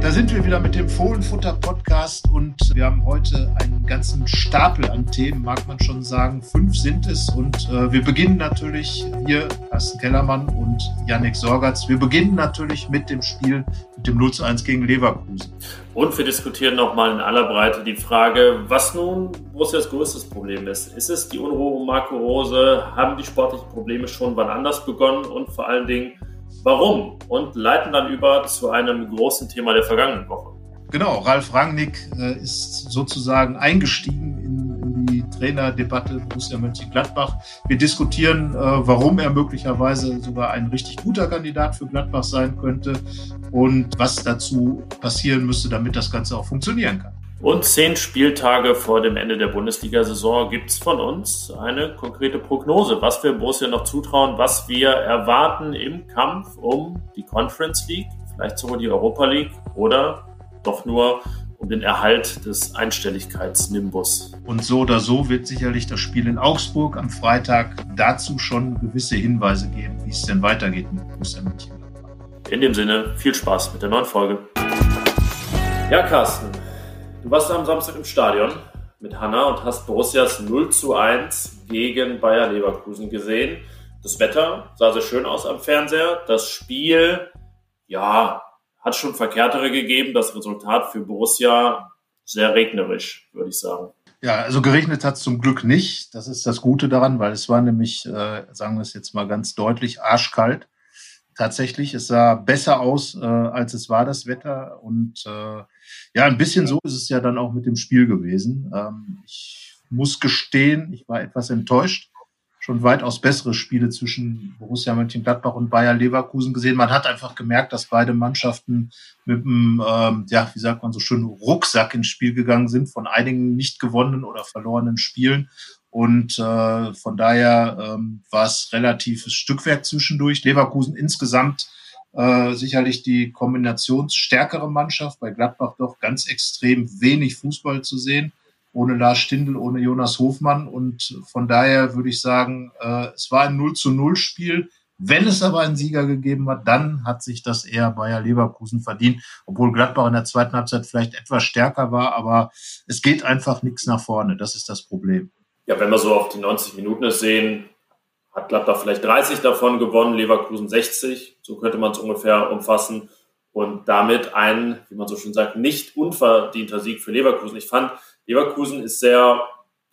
Da sind wir wieder mit dem Fohlenfutter Podcast und wir haben heute einen ganzen Stapel an Themen, mag man schon sagen. Fünf sind es und äh, wir beginnen natürlich hier, Carsten Kellermann und Yannick Sorgatz. Wir beginnen natürlich mit dem Spiel mit dem 0 zu 1 gegen Leverkusen. Und wir diskutieren nochmal in aller Breite die Frage, was nun Borussias größtes Problem ist. Ist es die Unruhe um Marco Rose? Haben die sportlichen Probleme schon wann anders begonnen? Und vor allen Dingen, warum? Und leiten dann über zu einem großen Thema der vergangenen Woche. Genau, Ralf Rangnick äh, ist sozusagen eingestiegen in, die Trainerdebatte Borussia Mönchengladbach. Wir diskutieren, äh, warum er möglicherweise sogar ein richtig guter Kandidat für Gladbach sein könnte und was dazu passieren müsste, damit das Ganze auch funktionieren kann. Und zehn Spieltage vor dem Ende der Bundesliga-Saison gibt es von uns eine konkrete Prognose, was wir Borussia noch zutrauen, was wir erwarten im Kampf um die Conference League, vielleicht sogar die Europa League oder doch nur um den Erhalt des Einstelligkeitsnimbus. Und so oder so wird sicherlich das Spiel in Augsburg am Freitag dazu schon gewisse Hinweise geben, wie es denn weitergeht mit Borussia Mönchengladbach. In dem Sinne, viel Spaß mit der neuen Folge. Ja, Carsten, Du warst am Samstag im Stadion mit Hanna und hast Borussias 0 zu 1 gegen Bayer Leverkusen gesehen. Das Wetter sah sehr schön aus am Fernseher. Das Spiel, ja, hat schon verkehrtere gegeben. Das Resultat für Borussia sehr regnerisch, würde ich sagen. Ja, also geregnet hat es zum Glück nicht. Das ist das Gute daran, weil es war nämlich, äh, sagen wir es jetzt mal ganz deutlich, arschkalt. Tatsächlich, es sah besser aus, äh, als es war, das Wetter. Und äh, ja, ein bisschen so ist es ja dann auch mit dem Spiel gewesen. Ähm, ich muss gestehen, ich war etwas enttäuscht. Schon weitaus bessere Spiele zwischen Borussia Mönchengladbach und Bayer Leverkusen gesehen. Man hat einfach gemerkt, dass beide Mannschaften mit einem, ähm, ja, wie sagt man so schön, Rucksack ins Spiel gegangen sind von einigen nicht gewonnenen oder verlorenen Spielen. Und äh, von daher ähm, war es relatives Stückwerk zwischendurch. Leverkusen insgesamt äh, sicherlich die kombinationsstärkere Mannschaft, bei Gladbach doch ganz extrem wenig Fußball zu sehen, ohne Lars Stindl, ohne Jonas Hofmann. Und von daher würde ich sagen, äh, es war ein 0 zu 0 Spiel. Wenn es aber einen Sieger gegeben hat, dann hat sich das eher Bayer Leverkusen verdient, obwohl Gladbach in der zweiten Halbzeit vielleicht etwas stärker war, aber es geht einfach nichts nach vorne. Das ist das Problem. Ja, wenn wir so auf die 90 Minuten sehen, hat Gladbach vielleicht 30 davon gewonnen, Leverkusen 60, so könnte man es ungefähr umfassen. Und damit ein, wie man so schön sagt, nicht unverdienter Sieg für Leverkusen. Ich fand, Leverkusen ist sehr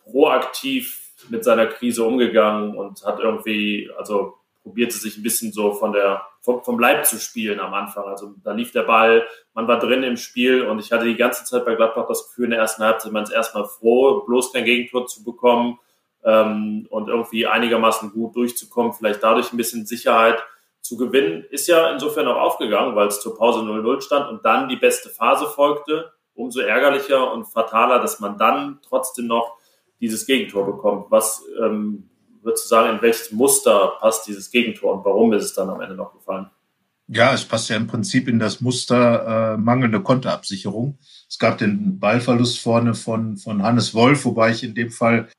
proaktiv mit seiner Krise umgegangen und hat irgendwie, also probierte sich ein bisschen so von der, vom, vom Leib zu spielen am Anfang. Also da lief der Ball, man war drin im Spiel und ich hatte die ganze Zeit bei Gladbach das Gefühl, in der ersten Halbzeit man ist erstmal froh, bloß kein Gegentor zu bekommen ähm, und irgendwie einigermaßen gut durchzukommen, vielleicht dadurch ein bisschen Sicherheit zu gewinnen, ist ja insofern auch aufgegangen, weil es zur Pause 0-0 stand und dann die beste Phase folgte. Umso ärgerlicher und fataler, dass man dann trotzdem noch dieses Gegentor bekommt. Was ähm, würdest du sagen, in welches Muster passt dieses Gegentor und warum ist es dann am Ende noch gefallen? Ja, es passt ja im Prinzip in das Muster äh, mangelnde Konterabsicherung. Es gab den Ballverlust vorne von, von Hannes Wolf, wobei ich in dem Fall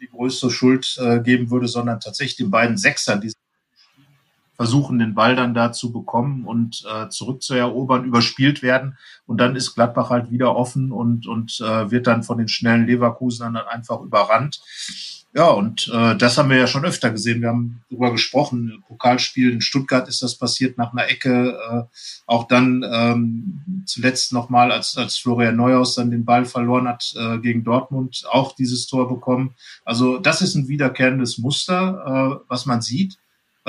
die größte Schuld äh, geben würde, sondern tatsächlich den beiden Sechsern, die versuchen, den Ball dann da zu bekommen und äh, zurückzuerobern, überspielt werden. Und dann ist Gladbach halt wieder offen und, und äh, wird dann von den schnellen Leverkusenern dann einfach überrannt. Ja, und äh, das haben wir ja schon öfter gesehen. Wir haben darüber gesprochen. Pokalspiel in Stuttgart ist das passiert nach einer Ecke. Äh, auch dann ähm, zuletzt nochmal, als, als Florian Neuhaus dann den Ball verloren hat äh, gegen Dortmund, auch dieses Tor bekommen. Also das ist ein wiederkehrendes Muster, äh, was man sieht.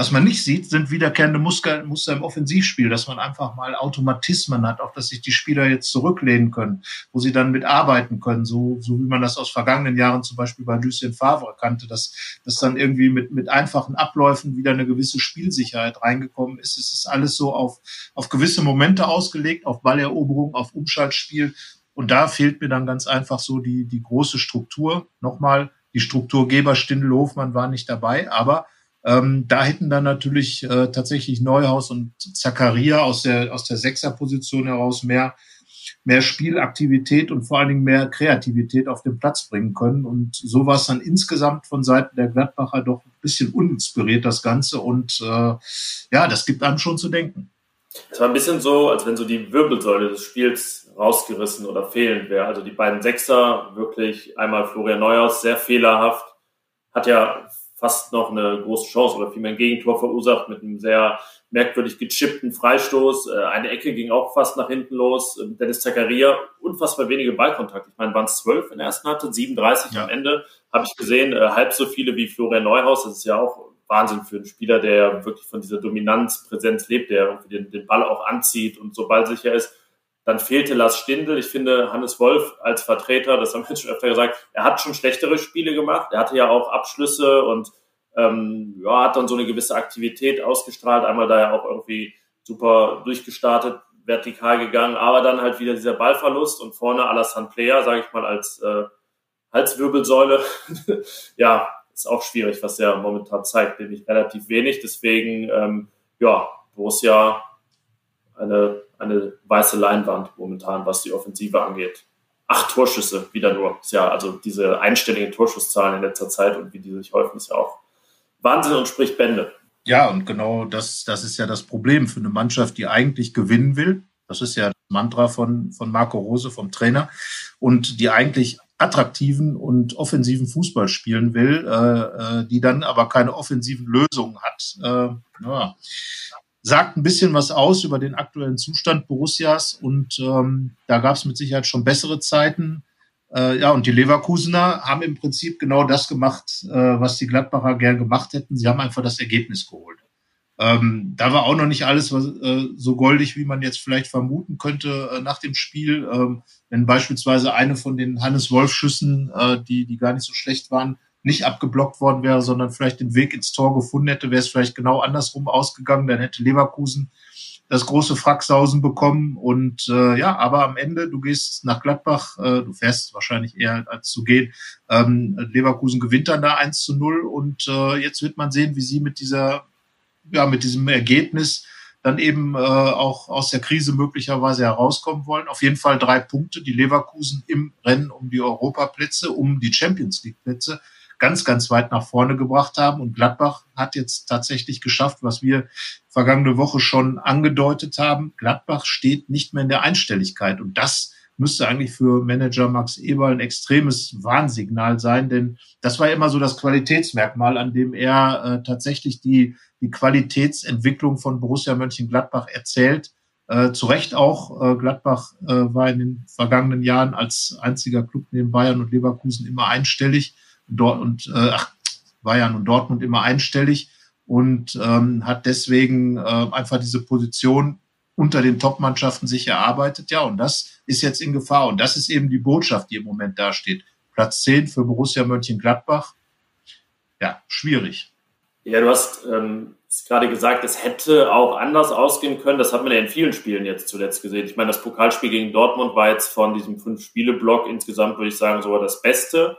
Was man nicht sieht, sind wiederkehrende Muster, Muster im Offensivspiel, dass man einfach mal Automatismen hat, auf dass sich die Spieler jetzt zurücklehnen können, wo sie dann mitarbeiten können, so, so wie man das aus vergangenen Jahren zum Beispiel bei Lucien Favre kannte, dass, dass dann irgendwie mit, mit einfachen Abläufen wieder eine gewisse Spielsicherheit reingekommen ist. Es ist alles so auf, auf gewisse Momente ausgelegt, auf Balleroberung, auf Umschaltspiel. Und da fehlt mir dann ganz einfach so die, die große Struktur. Nochmal, die Strukturgeber Stindl Hofmann war nicht dabei, aber ähm, da hätten dann natürlich äh, tatsächlich Neuhaus und Zakaria aus der, aus der Sechserposition heraus mehr, mehr Spielaktivität und vor allen Dingen mehr Kreativität auf den Platz bringen können. Und so war es dann insgesamt von Seiten der Gladbacher doch ein bisschen uninspiriert, das Ganze. Und äh, ja, das gibt einem schon zu denken. Es war ein bisschen so, als wenn so die Wirbelsäule des Spiels rausgerissen oder fehlend wäre. Also die beiden Sechser, wirklich einmal Florian Neuhaus, sehr fehlerhaft, hat ja fast noch eine große Chance oder vielmehr ein Gegentor verursacht mit einem sehr merkwürdig gechippten Freistoß. Äh, eine Ecke ging auch fast nach hinten los. Ähm, Dennis Zakaria, unfassbar wenige Ballkontakte. Ich meine, waren es zwölf in der ersten Halbzeit, 37 ja. am Ende. Habe ich gesehen, äh, halb so viele wie Florian Neuhaus. Das ist ja auch Wahnsinn für einen Spieler, der wirklich von dieser Dominanz, Präsenz lebt, der irgendwie den, den Ball auch anzieht und so ballsicher ist. Dann fehlte Lars Stindl. Ich finde, Hannes Wolf als Vertreter, das haben wir schon öfter gesagt, er hat schon schlechtere Spiele gemacht. Er hatte ja auch Abschlüsse und ähm, ja, hat dann so eine gewisse Aktivität ausgestrahlt. Einmal da ja auch irgendwie super durchgestartet, vertikal gegangen, aber dann halt wieder dieser Ballverlust und vorne Alassane Player, sage ich mal, als äh, Halswirbelsäule. ja, ist auch schwierig, was er momentan zeigt, nämlich relativ wenig. Deswegen, ähm, ja, Borussia eine, eine weiße Leinwand momentan, was die Offensive angeht. Acht Torschüsse wieder nur. Ja, also diese einstelligen Torschusszahlen in letzter Zeit und wie die sich häufen, ist ja auch Wahnsinn und spricht Bände. Ja, und genau das, das ist ja das Problem für eine Mannschaft, die eigentlich gewinnen will. Das ist ja das Mantra von, von Marco Rose, vom Trainer. Und die eigentlich attraktiven und offensiven Fußball spielen will, äh, äh, die dann aber keine offensiven Lösungen hat. Äh, ja. Sagt ein bisschen was aus über den aktuellen Zustand Borussias und ähm, da gab es mit Sicherheit schon bessere Zeiten. Äh, ja, und die Leverkusener haben im Prinzip genau das gemacht, äh, was die Gladbacher gern gemacht hätten. Sie haben einfach das Ergebnis geholt. Ähm, da war auch noch nicht alles was, äh, so goldig, wie man jetzt vielleicht vermuten könnte äh, nach dem Spiel. Ähm, wenn beispielsweise eine von den Hannes Wolf-Schüssen, äh, die, die gar nicht so schlecht waren, nicht abgeblockt worden wäre, sondern vielleicht den Weg ins Tor gefunden hätte, wäre es vielleicht genau andersrum ausgegangen. Dann hätte Leverkusen das große Fracksausen bekommen. Und äh, ja, aber am Ende, du gehst nach Gladbach, äh, du fährst wahrscheinlich eher als zu gehen. Ähm, Leverkusen gewinnt dann da 1 zu 0 und äh, jetzt wird man sehen, wie sie mit dieser, ja, mit diesem Ergebnis dann eben äh, auch aus der Krise möglicherweise herauskommen wollen. Auf jeden Fall drei Punkte, die Leverkusen im Rennen um die Europaplätze, um die Champions League Plätze ganz, ganz weit nach vorne gebracht haben. Und Gladbach hat jetzt tatsächlich geschafft, was wir vergangene Woche schon angedeutet haben. Gladbach steht nicht mehr in der Einstelligkeit. Und das müsste eigentlich für Manager Max Eberl ein extremes Warnsignal sein, denn das war immer so das Qualitätsmerkmal, an dem er äh, tatsächlich die, die Qualitätsentwicklung von Borussia Mönchengladbach erzählt. Äh, zu Recht auch, äh, Gladbach äh, war in den vergangenen Jahren als einziger Club neben Bayern und Leverkusen immer einstellig. Dort und äh, ach, Bayern und Dortmund immer einstellig und ähm, hat deswegen äh, einfach diese Position unter den Top-Mannschaften sich erarbeitet. Ja, und das ist jetzt in Gefahr. Und das ist eben die Botschaft, die im Moment dasteht. Platz 10 für Borussia Mönchengladbach. Ja, schwierig. Ja, du hast ähm, gerade gesagt, es hätte auch anders ausgehen können. Das hat man ja in vielen Spielen jetzt zuletzt gesehen. Ich meine, das Pokalspiel gegen Dortmund war jetzt von diesem Fünf-Spiele-Block insgesamt, würde ich sagen, sogar das Beste.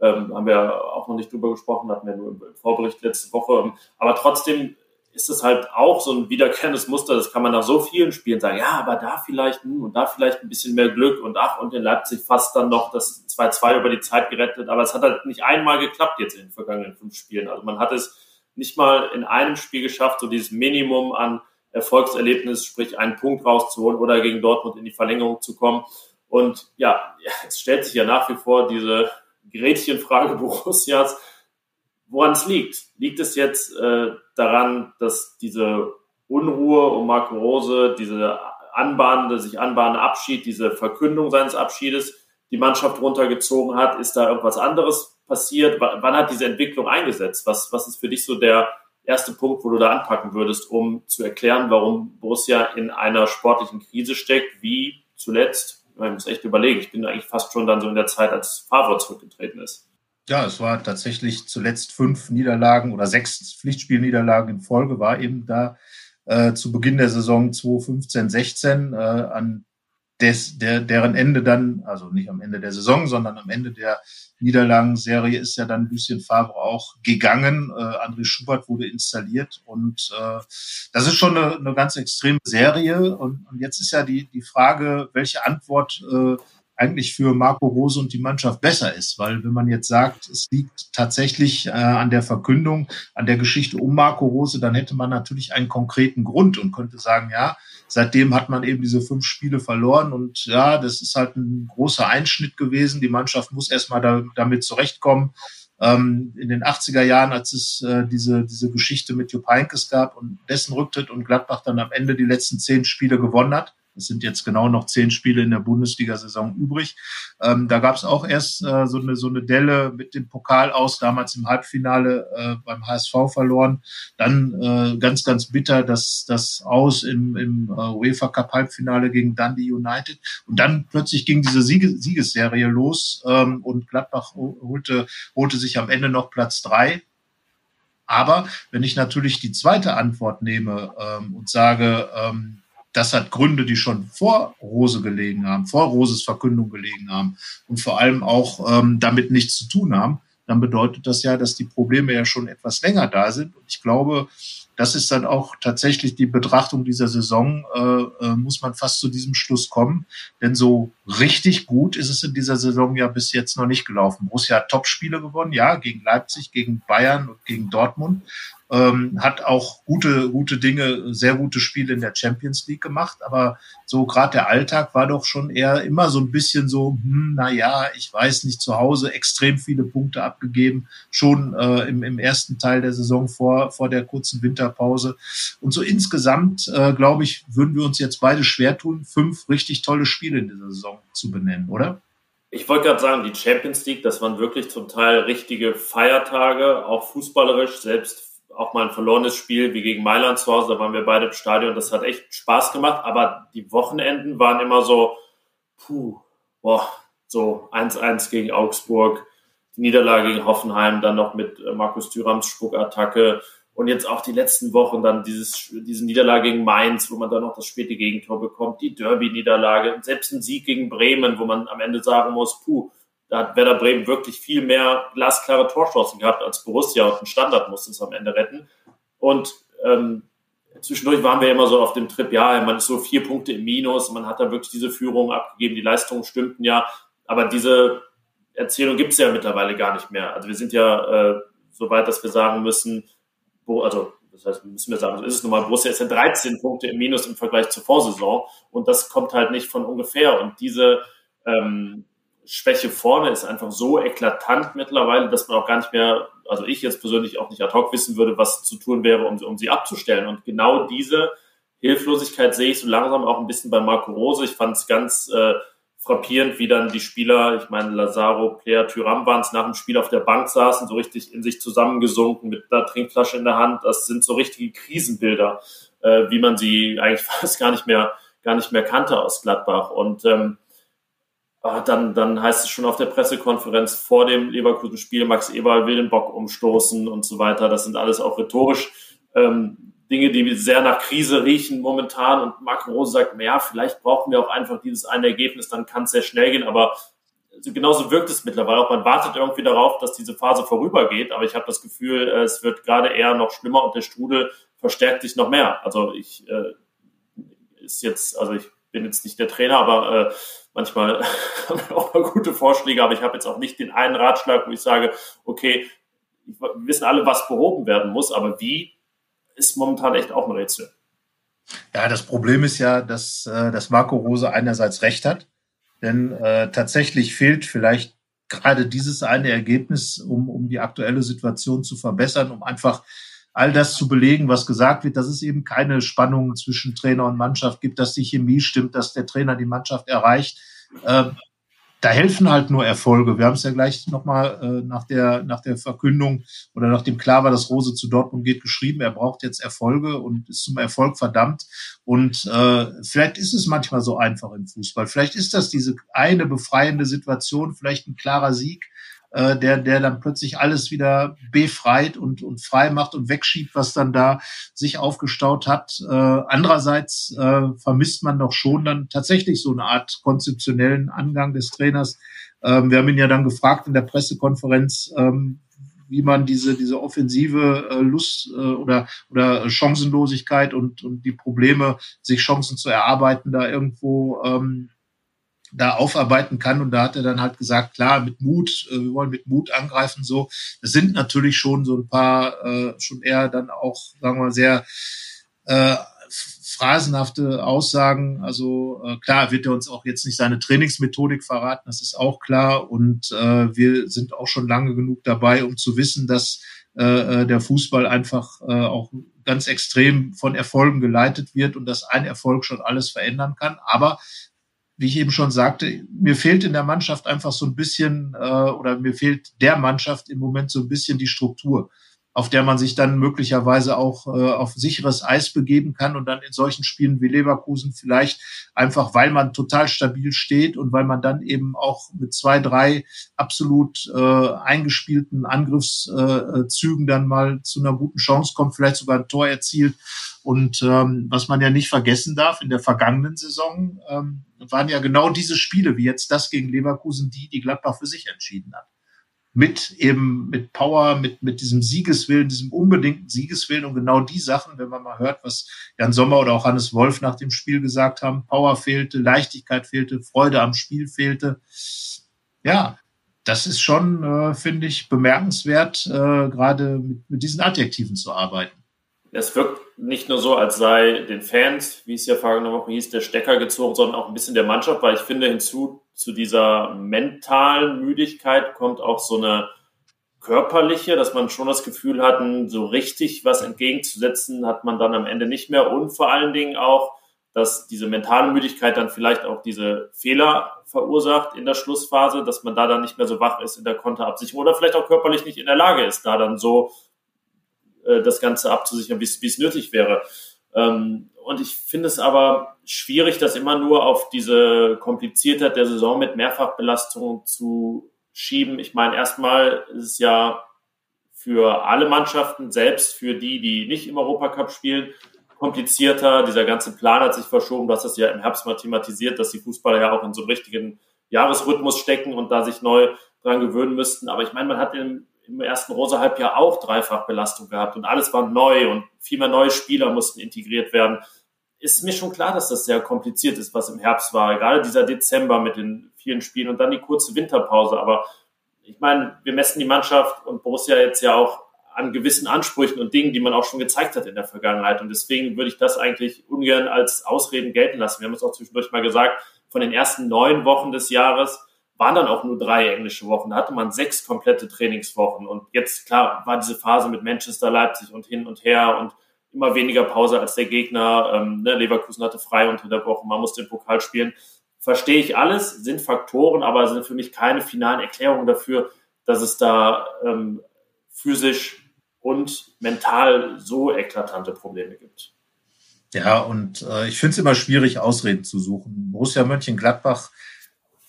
Ähm, haben wir auch noch nicht drüber gesprochen, hatten wir nur im Vorbericht letzte Woche. Aber trotzdem ist es halt auch so ein wiederkehrendes Muster. Das kann man nach so vielen Spielen sagen. Ja, aber da vielleicht hm, und da vielleicht ein bisschen mehr Glück und ach, und in Leipzig fast dann noch das 2-2 über die Zeit gerettet. Aber es hat halt nicht einmal geklappt jetzt in den vergangenen fünf Spielen. Also man hat es nicht mal in einem Spiel geschafft, so dieses Minimum an Erfolgserlebnis, sprich einen Punkt rauszuholen oder gegen Dortmund in die Verlängerung zu kommen. Und ja, es stellt sich ja nach wie vor diese Gretchenfrage Borussias, woran es liegt. Liegt es jetzt äh, daran, dass diese Unruhe um Marco Rose, diese anbahnende, sich anbahnende Abschied, diese Verkündung seines Abschiedes die Mannschaft runtergezogen hat? Ist da irgendwas anderes passiert? W wann hat diese Entwicklung eingesetzt? Was, was ist für dich so der erste Punkt, wo du da anpacken würdest, um zu erklären, warum Borussia in einer sportlichen Krise steckt, wie zuletzt man muss echt überlegen. Ich bin eigentlich fast schon dann so in der Zeit, als Favre zurückgetreten ist. Ja, es war tatsächlich zuletzt fünf Niederlagen oder sechs Pflichtspielniederlagen in Folge, war eben da äh, zu Beginn der Saison 2015, 16 äh, an des, der, deren Ende dann, also nicht am Ende der Saison, sondern am Ende der Niederlagenserie ist ja dann Lucien Favre auch gegangen. Äh, André Schubert wurde installiert und äh, das ist schon eine, eine ganz extreme Serie. Und, und jetzt ist ja die, die Frage, welche Antwort äh, eigentlich für Marco Rose und die Mannschaft besser ist. Weil wenn man jetzt sagt, es liegt tatsächlich äh, an der Verkündung, an der Geschichte um Marco Rose, dann hätte man natürlich einen konkreten Grund und könnte sagen, ja, seitdem hat man eben diese fünf Spiele verloren und ja, das ist halt ein großer Einschnitt gewesen. Die Mannschaft muss erstmal da, damit zurechtkommen. Ähm, in den 80er Jahren, als es äh, diese, diese Geschichte mit Jupp Heynckes gab und dessen Rücktritt und Gladbach dann am Ende die letzten zehn Spiele gewonnen hat, es sind jetzt genau noch zehn Spiele in der Bundesliga-Saison übrig. Ähm, da gab es auch erst äh, so, eine, so eine Delle mit dem Pokal aus, damals im Halbfinale äh, beim HSV verloren. Dann äh, ganz, ganz bitter das, das Aus im, im äh, UEFA Cup Halbfinale gegen Dundee United. Und dann plötzlich ging diese Siege, Siegesserie los ähm, und Gladbach holte, holte sich am Ende noch Platz drei. Aber wenn ich natürlich die zweite Antwort nehme ähm, und sage, ähm, das hat Gründe, die schon vor Rose gelegen haben, vor Roses Verkündung gelegen haben und vor allem auch ähm, damit nichts zu tun haben, dann bedeutet das ja, dass die Probleme ja schon etwas länger da sind. Und ich glaube, das ist dann auch tatsächlich die Betrachtung dieser Saison, äh, äh, muss man fast zu diesem Schluss kommen. Denn so richtig gut ist es in dieser Saison ja bis jetzt noch nicht gelaufen. Borussia hat Topspiele gewonnen, ja, gegen Leipzig, gegen Bayern und gegen Dortmund ähm, hat auch gute, gute Dinge, sehr gute Spiele in der Champions League gemacht, aber so gerade der Alltag war doch schon eher immer so ein bisschen so, hm, na ja, ich weiß nicht, zu Hause extrem viele Punkte abgegeben, schon äh, im, im ersten Teil der Saison vor, vor der kurzen Winterpause. Und so insgesamt, äh, glaube ich, würden wir uns jetzt beide schwer tun, fünf richtig tolle Spiele in dieser Saison zu benennen, oder? Ich wollte gerade sagen, die Champions League, das waren wirklich zum Teil richtige Feiertage, auch fußballerisch, selbst auch mal ein verlorenes Spiel wie gegen Mailand zu Hause, da waren wir beide im Stadion, das hat echt Spaß gemacht, aber die Wochenenden waren immer so, puh, boah, so 1-1 gegen Augsburg, die Niederlage gegen Hoffenheim, dann noch mit äh, Markus Thürams Spuckattacke und jetzt auch die letzten Wochen dann dieses, diese Niederlage gegen Mainz, wo man dann noch das späte Gegentor bekommt, die Derby-Niederlage, selbst ein Sieg gegen Bremen, wo man am Ende sagen muss, puh, da hat Werder Bremen wirklich viel mehr glasklare Torchancen gehabt als Borussia und ein Standard musste es am Ende retten. Und ähm, zwischendurch waren wir immer so auf dem Trip, ja, man ist so vier Punkte im Minus, man hat da wirklich diese Führung abgegeben, die Leistungen stimmten ja, aber diese Erzählung gibt es ja mittlerweile gar nicht mehr. Also wir sind ja äh, so weit, dass wir sagen müssen, also das heißt, müssen wir sagen, so ist es nun mal, Borussia ist ja 13 Punkte im Minus im Vergleich zur Vorsaison und das kommt halt nicht von ungefähr und diese ähm, Schwäche vorne ist einfach so eklatant mittlerweile, dass man auch gar nicht mehr, also ich jetzt persönlich auch nicht ad hoc wissen würde, was zu tun wäre, um, um sie abzustellen. Und genau diese Hilflosigkeit sehe ich so langsam auch ein bisschen bei Marco Rose. Ich fand es ganz äh, frappierend, wie dann die Spieler, ich meine Lazaro, Player, Tyram waren es nach dem Spiel auf der Bank saßen, so richtig in sich zusammengesunken mit einer Trinkflasche in der Hand. Das sind so richtige Krisenbilder, äh, wie man sie eigentlich fast gar nicht mehr, gar nicht mehr kannte aus Gladbach. Und ähm, Ah, dann, dann heißt es schon auf der Pressekonferenz vor dem Leverkusen-Spiel, Max Eberl will den Bock umstoßen und so weiter. Das sind alles auch rhetorisch ähm, Dinge, die sehr nach Krise riechen momentan. Und Marc Rose sagt, ja, vielleicht brauchen wir auch einfach dieses eine Ergebnis, dann kann es sehr schnell gehen. Aber genauso wirkt es mittlerweile auch. Man wartet irgendwie darauf, dass diese Phase vorübergeht. Aber ich habe das Gefühl, äh, es wird gerade eher noch schlimmer und der Strudel verstärkt sich noch mehr. Also ich äh, ist jetzt, also ich bin jetzt nicht der Trainer, aber äh, manchmal haben wir auch mal gute Vorschläge, aber ich habe jetzt auch nicht den einen Ratschlag, wo ich sage, okay, wir wissen alle, was behoben werden muss, aber wie ist momentan echt auch ein Rätsel. Ja, das Problem ist ja, dass, äh, dass Marco Rose einerseits recht hat, denn äh, tatsächlich fehlt vielleicht gerade dieses eine Ergebnis, um, um die aktuelle Situation zu verbessern, um einfach all das zu belegen, was gesagt wird, dass es eben keine Spannungen zwischen Trainer und Mannschaft gibt, dass die Chemie stimmt, dass der Trainer die Mannschaft erreicht. Ähm, da helfen halt nur Erfolge. Wir haben es ja gleich nochmal äh, nach, der, nach der Verkündung oder nachdem klar war, dass Rose zu Dortmund geht, geschrieben, er braucht jetzt Erfolge und ist zum Erfolg verdammt. Und äh, vielleicht ist es manchmal so einfach im Fußball. Vielleicht ist das diese eine befreiende Situation, vielleicht ein klarer Sieg äh, der, der dann plötzlich alles wieder befreit und, und frei macht und wegschiebt, was dann da sich aufgestaut hat. Äh, andererseits äh, vermisst man doch schon dann tatsächlich so eine Art konzeptionellen Angang des Trainers. Ähm, wir haben ihn ja dann gefragt in der Pressekonferenz, ähm, wie man diese, diese offensive äh, Lust äh, oder, oder Chancenlosigkeit und, und die Probleme, sich Chancen zu erarbeiten, da irgendwo ähm, da aufarbeiten kann. Und da hat er dann halt gesagt, klar, mit Mut, äh, wir wollen mit Mut angreifen. So, das sind natürlich schon so ein paar, äh, schon eher dann auch, sagen wir mal, sehr äh, phrasenhafte Aussagen. Also äh, klar wird er uns auch jetzt nicht seine Trainingsmethodik verraten, das ist auch klar. Und äh, wir sind auch schon lange genug dabei, um zu wissen, dass äh, der Fußball einfach äh, auch ganz extrem von Erfolgen geleitet wird und dass ein Erfolg schon alles verändern kann. Aber wie ich eben schon sagte, mir fehlt in der Mannschaft einfach so ein bisschen äh, oder mir fehlt der Mannschaft im Moment so ein bisschen die Struktur auf der man sich dann möglicherweise auch äh, auf sicheres Eis begeben kann und dann in solchen Spielen wie Leverkusen vielleicht einfach, weil man total stabil steht und weil man dann eben auch mit zwei, drei absolut äh, eingespielten Angriffszügen äh, dann mal zu einer guten Chance kommt, vielleicht sogar ein Tor erzielt. Und ähm, was man ja nicht vergessen darf, in der vergangenen Saison ähm, waren ja genau diese Spiele, wie jetzt das gegen Leverkusen, die die Gladbach für sich entschieden hat mit eben mit Power, mit, mit diesem Siegeswillen, diesem unbedingten Siegeswillen und genau die Sachen, wenn man mal hört, was Jan Sommer oder auch Hannes Wolf nach dem Spiel gesagt haben, Power fehlte, Leichtigkeit fehlte, Freude am Spiel fehlte. Ja, das ist schon, äh, finde ich, bemerkenswert, äh, gerade mit, mit diesen Adjektiven zu arbeiten. Es wirkt nicht nur so, als sei den Fans, wie es ja vergangene Woche hieß, der Stecker gezogen, sondern auch ein bisschen der Mannschaft, weil ich finde, hinzu zu dieser mentalen Müdigkeit kommt auch so eine körperliche, dass man schon das Gefühl hat, so richtig was entgegenzusetzen hat man dann am Ende nicht mehr. Und vor allen Dingen auch, dass diese mentale Müdigkeit dann vielleicht auch diese Fehler verursacht in der Schlussphase, dass man da dann nicht mehr so wach ist in der Konterabsicherung oder vielleicht auch körperlich nicht in der Lage ist, da dann so äh, das Ganze abzusichern, wie es nötig wäre. Ähm, und ich finde es aber schwierig, das immer nur auf diese Kompliziertheit der Saison mit Mehrfachbelastung zu schieben. Ich meine, erstmal ist es ja für alle Mannschaften, selbst für die, die nicht im Europacup spielen, komplizierter. Dieser ganze Plan hat sich verschoben. Du hast das ja im Herbst mal thematisiert, dass die Fußballer ja auch in so einem richtigen Jahresrhythmus stecken und da sich neu dran gewöhnen müssten. Aber ich meine, man hat im im ersten Rosa-Halbjahr auch Dreifachbelastung gehabt und alles war neu und viel mehr neue Spieler mussten integriert werden. Ist mir schon klar, dass das sehr kompliziert ist, was im Herbst war. Gerade dieser Dezember mit den vielen Spielen und dann die kurze Winterpause. Aber ich meine, wir messen die Mannschaft und Borussia jetzt ja auch an gewissen Ansprüchen und Dingen, die man auch schon gezeigt hat in der Vergangenheit. Und deswegen würde ich das eigentlich ungern als Ausreden gelten lassen. Wir haben es auch zwischendurch mal gesagt, von den ersten neun Wochen des Jahres waren dann auch nur drei englische Wochen. Da hatte man sechs komplette Trainingswochen. Und jetzt, klar, war diese Phase mit Manchester, Leipzig und hin und her und immer weniger Pause als der Gegner. Ähm, ne, Leverkusen hatte frei unter der Woche, man musste den Pokal spielen. Verstehe ich alles, sind Faktoren, aber sind für mich keine finalen Erklärungen dafür, dass es da ähm, physisch und mental so eklatante Probleme gibt. Ja, und äh, ich finde es immer schwierig, Ausreden zu suchen. Borussia Mönchengladbach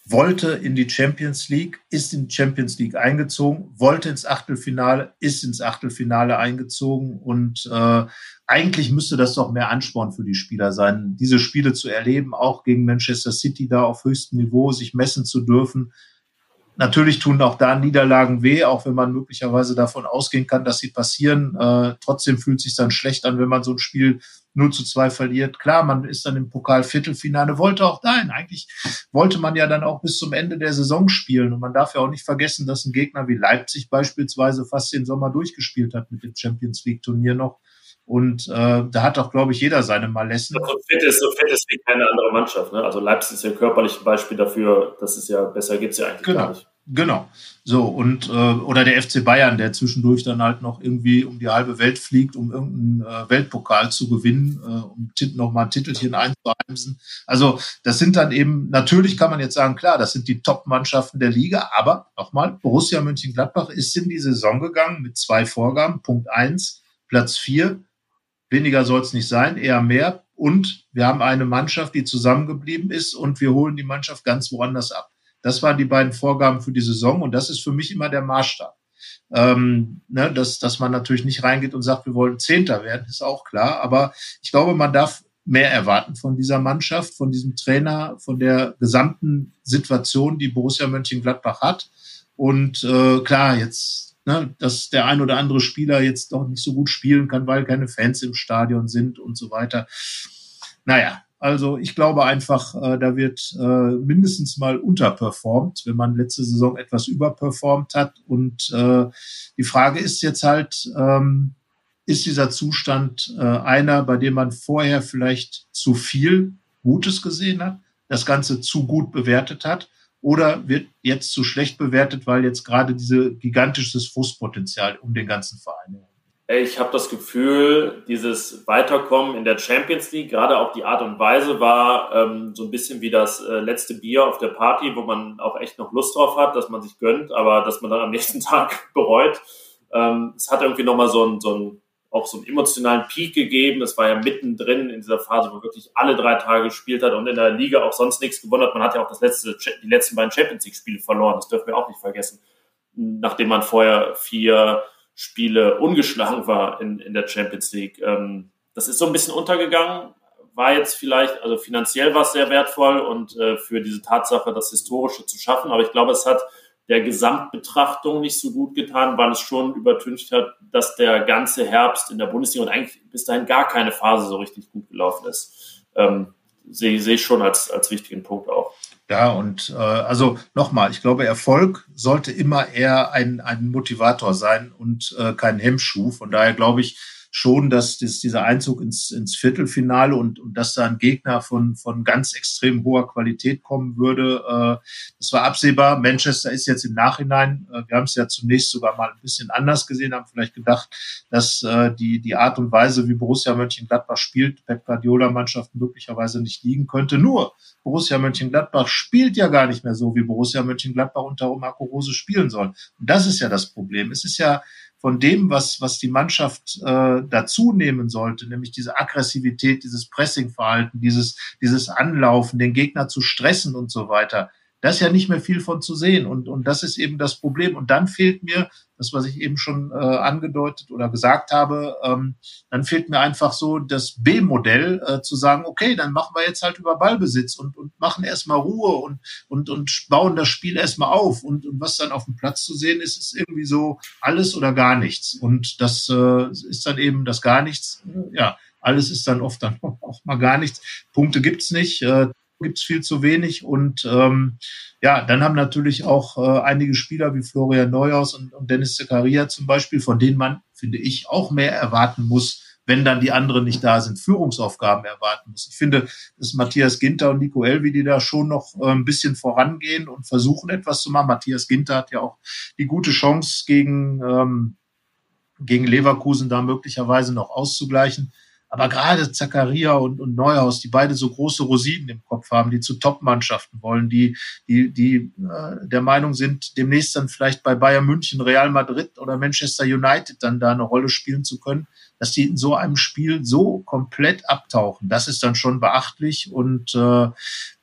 wollte in die Champions League, ist in die Champions League eingezogen, wollte ins Achtelfinale, ist ins Achtelfinale eingezogen und äh, eigentlich müsste das doch mehr Ansporn für die Spieler sein, diese Spiele zu erleben, auch gegen Manchester City da auf höchstem Niveau sich messen zu dürfen. Natürlich tun auch da Niederlagen weh, auch wenn man möglicherweise davon ausgehen kann, dass sie passieren. Äh, trotzdem fühlt es sich dann schlecht an, wenn man so ein Spiel 0 zu 2 verliert. Klar, man ist dann im Pokal-Viertelfinale, wollte auch dahin. Eigentlich wollte man ja dann auch bis zum Ende der Saison spielen. Und man darf ja auch nicht vergessen, dass ein Gegner wie Leipzig beispielsweise fast den Sommer durchgespielt hat mit dem Champions League-Turnier noch. Und äh, da hat doch, glaube ich, jeder seine Malessen. So fit ist, so fit ist wie keine andere Mannschaft. Ne? Also Leipzig ist ja körperlich ein Beispiel dafür, dass es ja besser gibt es ja eigentlich genau. gar nicht. Genau. So, und äh, oder der FC Bayern, der zwischendurch dann halt noch irgendwie um die halbe Welt fliegt, um irgendeinen äh, Weltpokal zu gewinnen, äh, um nochmal ein Titelchen einzuheimsen. Also, das sind dann eben, natürlich kann man jetzt sagen, klar, das sind die Top-Mannschaften der Liga, aber nochmal, Borussia Mönchengladbach ist in die Saison gegangen mit zwei Vorgaben. Punkt eins, Platz vier. Weniger soll es nicht sein, eher mehr. Und wir haben eine Mannschaft, die zusammengeblieben ist und wir holen die Mannschaft ganz woanders ab Das waren die beiden Vorgaben für die Saison und das ist für mich immer der Maßstab. Ähm, ne, dass, dass man natürlich nicht reingeht und sagt, wir wollen Zehnter werden, ist auch klar. Aber ich glaube, man darf mehr erwarten von dieser Mannschaft, von diesem Trainer, von der gesamten Situation, die Borussia Mönchengladbach hat. Und äh, klar, jetzt, ne, dass der ein oder andere Spieler jetzt doch nicht so gut spielen kann, weil keine Fans im Stadion sind und so weiter. Naja, also ich glaube einfach, äh, da wird äh, mindestens mal unterperformt, wenn man letzte Saison etwas überperformt hat. Und äh, die Frage ist jetzt halt, ähm, ist dieser Zustand äh, einer, bei dem man vorher vielleicht zu viel Gutes gesehen hat, das Ganze zu gut bewertet hat, oder wird jetzt zu schlecht bewertet, weil jetzt gerade diese gigantisches Frustpotenzial um den ganzen Verein ich habe das Gefühl, dieses Weiterkommen in der Champions League, gerade auch die Art und Weise war ähm, so ein bisschen wie das äh, letzte Bier auf der Party, wo man auch echt noch Lust drauf hat, dass man sich gönnt, aber dass man dann am nächsten Tag bereut. Ähm, es hat irgendwie nochmal so ein, so ein auch so einen emotionalen Peak gegeben. Es war ja mittendrin in dieser Phase, wo wirklich alle drei Tage gespielt hat und in der Liga auch sonst nichts gewonnen hat. Man hat ja auch das letzte, die letzten beiden Champions League Spiele verloren. Das dürfen wir auch nicht vergessen. Nachdem man vorher vier Spiele ungeschlagen war in, in der Champions League. Ähm, das ist so ein bisschen untergegangen, war jetzt vielleicht, also finanziell war es sehr wertvoll und äh, für diese Tatsache, das Historische zu schaffen, aber ich glaube, es hat der Gesamtbetrachtung nicht so gut getan, weil es schon übertüncht hat, dass der ganze Herbst in der Bundesliga und eigentlich bis dahin gar keine Phase so richtig gut gelaufen ist. Ähm, sehe seh ich schon als, als wichtigen Punkt auch. Ja, und äh, also nochmal, ich glaube, Erfolg sollte immer eher ein, ein Motivator sein und äh, kein Hemmschuh. Von daher glaube ich, schon, dass das, dieser Einzug ins, ins Viertelfinale und, und dass da ein Gegner von, von ganz extrem hoher Qualität kommen würde, äh, das war absehbar. Manchester ist jetzt im Nachhinein, äh, wir haben es ja zunächst sogar mal ein bisschen anders gesehen, haben vielleicht gedacht, dass äh, die, die Art und Weise, wie Borussia Mönchengladbach spielt, Pep Guardiola-Mannschaft möglicherweise nicht liegen könnte. Nur Borussia Mönchengladbach spielt ja gar nicht mehr so, wie Borussia Mönchengladbach unter Marco Rose spielen soll. Und das ist ja das Problem. Es ist ja von dem, was, was die Mannschaft äh, dazu nehmen sollte, nämlich diese Aggressivität, dieses Pressingverhalten, dieses, dieses Anlaufen, den Gegner zu stressen und so weiter, da ist ja nicht mehr viel von zu sehen. Und, und das ist eben das Problem. Und dann fehlt mir, das, was ich eben schon äh, angedeutet oder gesagt habe, ähm, dann fehlt mir einfach so das B-Modell, äh, zu sagen, okay, dann machen wir jetzt halt über Ballbesitz und, und machen erstmal Ruhe und, und, und bauen das Spiel erstmal auf. Und, und was dann auf dem Platz zu sehen ist, ist irgendwie so alles oder gar nichts. Und das äh, ist dann eben das gar nichts. Ja, alles ist dann oft dann auch mal gar nichts. Punkte gibt's nicht. Äh, gibt es viel zu wenig. Und ähm, ja, dann haben natürlich auch äh, einige Spieler wie Florian Neuhaus und, und Dennis Zakaria zum Beispiel, von denen man, finde ich, auch mehr erwarten muss, wenn dann die anderen nicht da sind, Führungsaufgaben erwarten muss. Ich finde, dass Matthias Ginter und Nico Elvi, die da schon noch äh, ein bisschen vorangehen und versuchen etwas zu machen. Matthias Ginter hat ja auch die gute Chance gegen, ähm, gegen Leverkusen da möglicherweise noch auszugleichen. Aber gerade Zakaria und, und Neuhaus, die beide so große Rosinen im Kopf haben, die zu Top-Mannschaften wollen, die, die, die äh, der Meinung sind, demnächst dann vielleicht bei Bayern München, Real Madrid oder Manchester United dann da eine Rolle spielen zu können, dass die in so einem Spiel so komplett abtauchen. Das ist dann schon beachtlich und äh,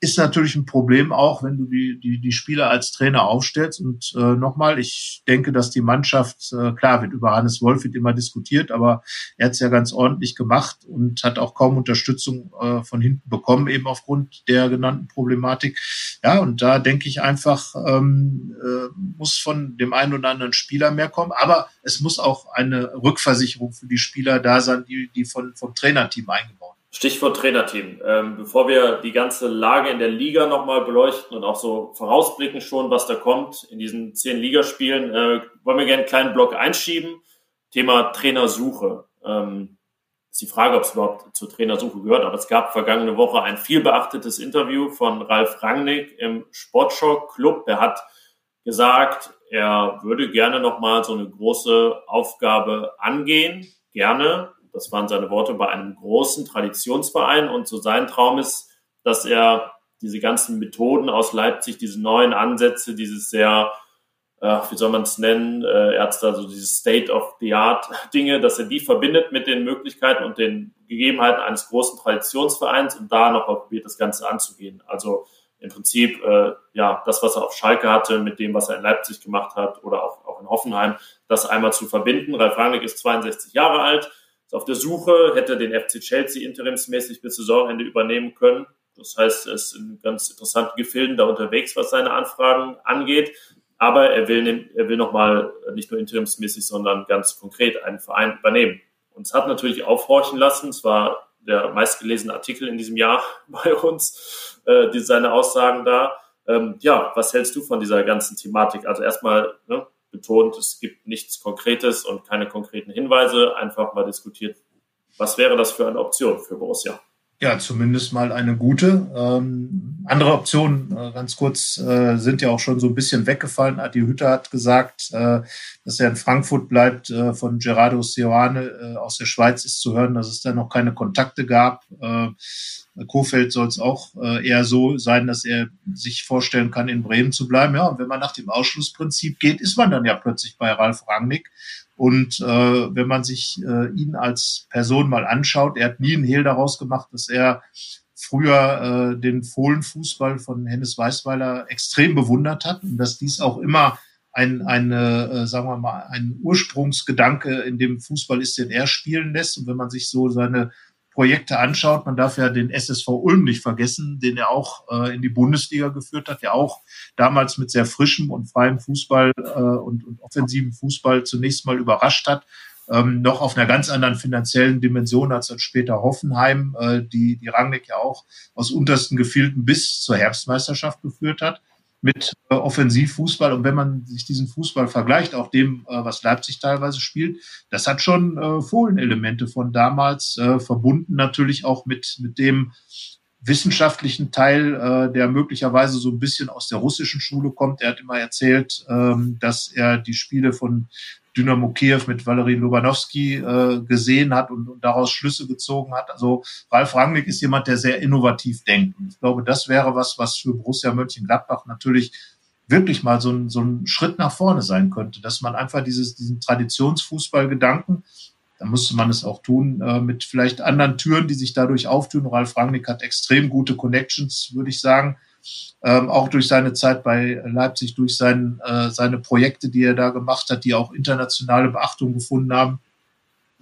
ist natürlich ein Problem auch, wenn du die, die, die Spieler als Trainer aufstellst. Und äh, nochmal, ich denke, dass die Mannschaft, äh, klar, wird über Hannes Wolf wird immer diskutiert, aber er hat es ja ganz ordentlich gemacht und hat auch kaum Unterstützung äh, von hinten bekommen, eben aufgrund der genannten Problematik. Ja, und da denke ich einfach, ähm, äh, muss von dem einen oder anderen Spieler mehr kommen, aber es muss auch eine Rückversicherung für die Spieler Spieler da sein, die, die von, vom Trainerteam eingebaut sind. Stichwort Trainerteam. Ähm, bevor wir die ganze Lage in der Liga nochmal beleuchten und auch so vorausblicken schon, was da kommt in diesen zehn Ligaspielen, äh, wollen wir gerne einen kleinen Block einschieben. Thema Trainersuche. Ähm, ist die Frage, ob es überhaupt zur Trainersuche gehört, aber es gab vergangene Woche ein viel beachtetes Interview von Ralf Rangnick im Sportshock Club. Der hat gesagt, er würde gerne nochmal so eine große Aufgabe angehen, gerne, das waren seine Worte, bei einem großen Traditionsverein. Und so sein Traum ist, dass er diese ganzen Methoden aus Leipzig, diese neuen Ansätze, dieses sehr, äh, wie soll man es nennen, äh, er hat da so diese State-of-the-Art-Dinge, dass er die verbindet mit den Möglichkeiten und den Gegebenheiten eines großen Traditionsvereins und da nochmal probiert, das Ganze anzugehen. Also im Prinzip äh, ja das, was er auf Schalke hatte, mit dem, was er in Leipzig gemacht hat oder auch, auch in Hoffenheim, das einmal zu verbinden. Ralf Rangnick ist 62 Jahre alt, ist auf der Suche, hätte den FC Chelsea interimsmäßig bis Saisonende übernehmen können. Das heißt, er ist in ganz interessanten Gefilden da unterwegs, was seine Anfragen angeht. Aber er will, er will nochmal nicht nur interimsmäßig, sondern ganz konkret einen Verein übernehmen. Und es hat natürlich aufhorchen lassen. Es war der meistgelesene Artikel in diesem Jahr bei uns, äh, die, seine Aussagen da. Ähm, ja, was hältst du von dieser ganzen Thematik? Also erstmal ne, betont, es gibt nichts Konkretes und keine konkreten Hinweise, einfach mal diskutiert, was wäre das für eine Option für Borussia? Ja, zumindest mal eine gute. Ähm, andere Optionen, äh, ganz kurz, äh, sind ja auch schon so ein bisschen weggefallen. Adi Hütter hat gesagt, äh, dass er in Frankfurt bleibt. Äh, von Gerardo Seoane äh, aus der Schweiz ist zu hören, dass es da noch keine Kontakte gab. Äh, Kofeld soll es auch eher so sein, dass er sich vorstellen kann, in Bremen zu bleiben. Ja, und wenn man nach dem Ausschlussprinzip geht, ist man dann ja plötzlich bei Ralf Rangnick. Und äh, wenn man sich äh, ihn als Person mal anschaut, er hat nie einen Hehl daraus gemacht, dass er früher äh, den Fohlenfußball von Hennes Weißweiler extrem bewundert hat und dass dies auch immer ein, eine, äh, sagen wir mal, ein Ursprungsgedanke in dem Fußball ist, den er spielen lässt. Und wenn man sich so seine Projekte anschaut, man darf ja den SSV Ulm nicht vergessen, den er auch äh, in die Bundesliga geführt hat, der auch damals mit sehr frischem und freiem Fußball äh, und, und offensiven Fußball zunächst mal überrascht hat. Ähm, noch auf einer ganz anderen finanziellen Dimension als dann später Hoffenheim, äh, die, die Rangnick ja auch aus untersten Gefilden bis zur Herbstmeisterschaft geführt hat mit äh, Offensivfußball. Und wenn man sich diesen Fußball vergleicht, auch dem, äh, was Leipzig teilweise spielt, das hat schon äh, Fohlenelemente von damals, äh, verbunden natürlich auch mit, mit dem wissenschaftlichen Teil, äh, der möglicherweise so ein bisschen aus der russischen Schule kommt. Er hat immer erzählt, ähm, dass er die Spiele von Dynamo Kiew mit Valery Lobanowski äh, gesehen hat und, und daraus Schlüsse gezogen hat. Also Ralf Rangnick ist jemand, der sehr innovativ denkt. Und ich glaube, das wäre was, was für Borussia Mönchengladbach natürlich wirklich mal so ein, so ein Schritt nach vorne sein könnte, dass man einfach dieses, diesen Traditionsfußballgedanken, da müsste man es auch tun, äh, mit vielleicht anderen Türen, die sich dadurch auftun. Ralf Rangnick hat extrem gute Connections, würde ich sagen ähm, auch durch seine Zeit bei Leipzig, durch sein, äh, seine Projekte, die er da gemacht hat, die auch internationale Beachtung gefunden haben.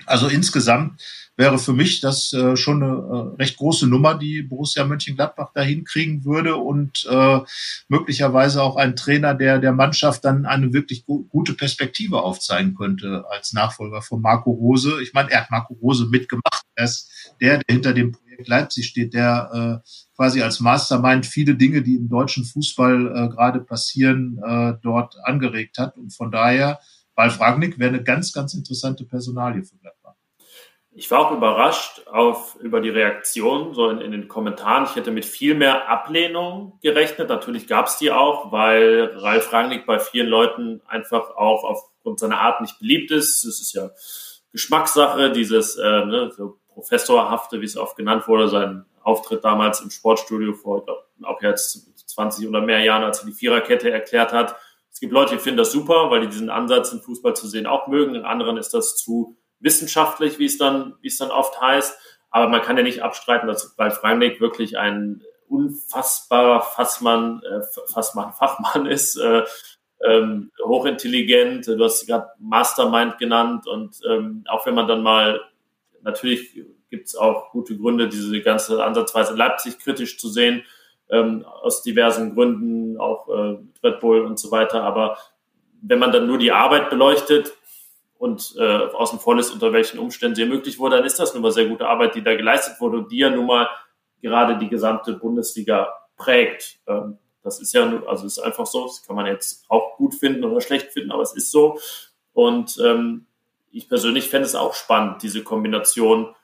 Also insgesamt wäre für mich das äh, schon eine äh, recht große Nummer, die Borussia Mönchengladbach da hinkriegen würde und äh, möglicherweise auch ein Trainer, der der Mannschaft dann eine wirklich gu gute Perspektive aufzeigen könnte als Nachfolger von Marco Rose. Ich meine, er hat Marco Rose mitgemacht. Er ist der, der hinter dem Projekt Leipzig steht, der äh, quasi als Mastermind viele Dinge, die im deutschen Fußball äh, gerade passieren, äh, dort angeregt hat. Und von daher, Ralf Ragnick wäre eine ganz, ganz interessante Personalie für Gladbach. Ich war auch überrascht auf, über die Reaktion so in, in den Kommentaren. Ich hätte mit viel mehr Ablehnung gerechnet. Natürlich gab es die auch, weil Ralf Rangnick bei vielen Leuten einfach auch aufgrund seiner Art nicht beliebt ist. Es ist ja Geschmackssache, dieses äh, ne, so Professorhafte, wie es oft genannt wurde, sein Auftritt damals im Sportstudio vor, auch jetzt 20 oder mehr Jahren, als er die Viererkette erklärt hat. Es gibt Leute, die finden das super, weil die diesen Ansatz, den Fußball zu sehen, auch mögen. In anderen ist das zu wissenschaftlich, wie es dann, wie es dann oft heißt. Aber man kann ja nicht abstreiten, dass Ralf Rangnick wirklich ein unfassbarer Fassmann, äh, Fassmann, Fachmann ist, äh, ähm, hochintelligent. Du hast gerade Mastermind genannt und ähm, auch wenn man dann mal natürlich gibt es auch gute Gründe, diese ganze Ansatzweise Leipzig kritisch zu sehen, ähm, aus diversen Gründen, auch äh, Red Bull und so weiter. Aber wenn man dann nur die Arbeit beleuchtet und äh, außen vor ist, unter welchen Umständen sie ermöglicht wurde, dann ist das nun mal sehr gute Arbeit, die da geleistet wurde und die ja nun mal gerade die gesamte Bundesliga prägt. Ähm, das ist ja, also ist einfach so, das kann man jetzt auch gut finden oder schlecht finden, aber es ist so. Und ähm, ich persönlich fände es auch spannend, diese Kombination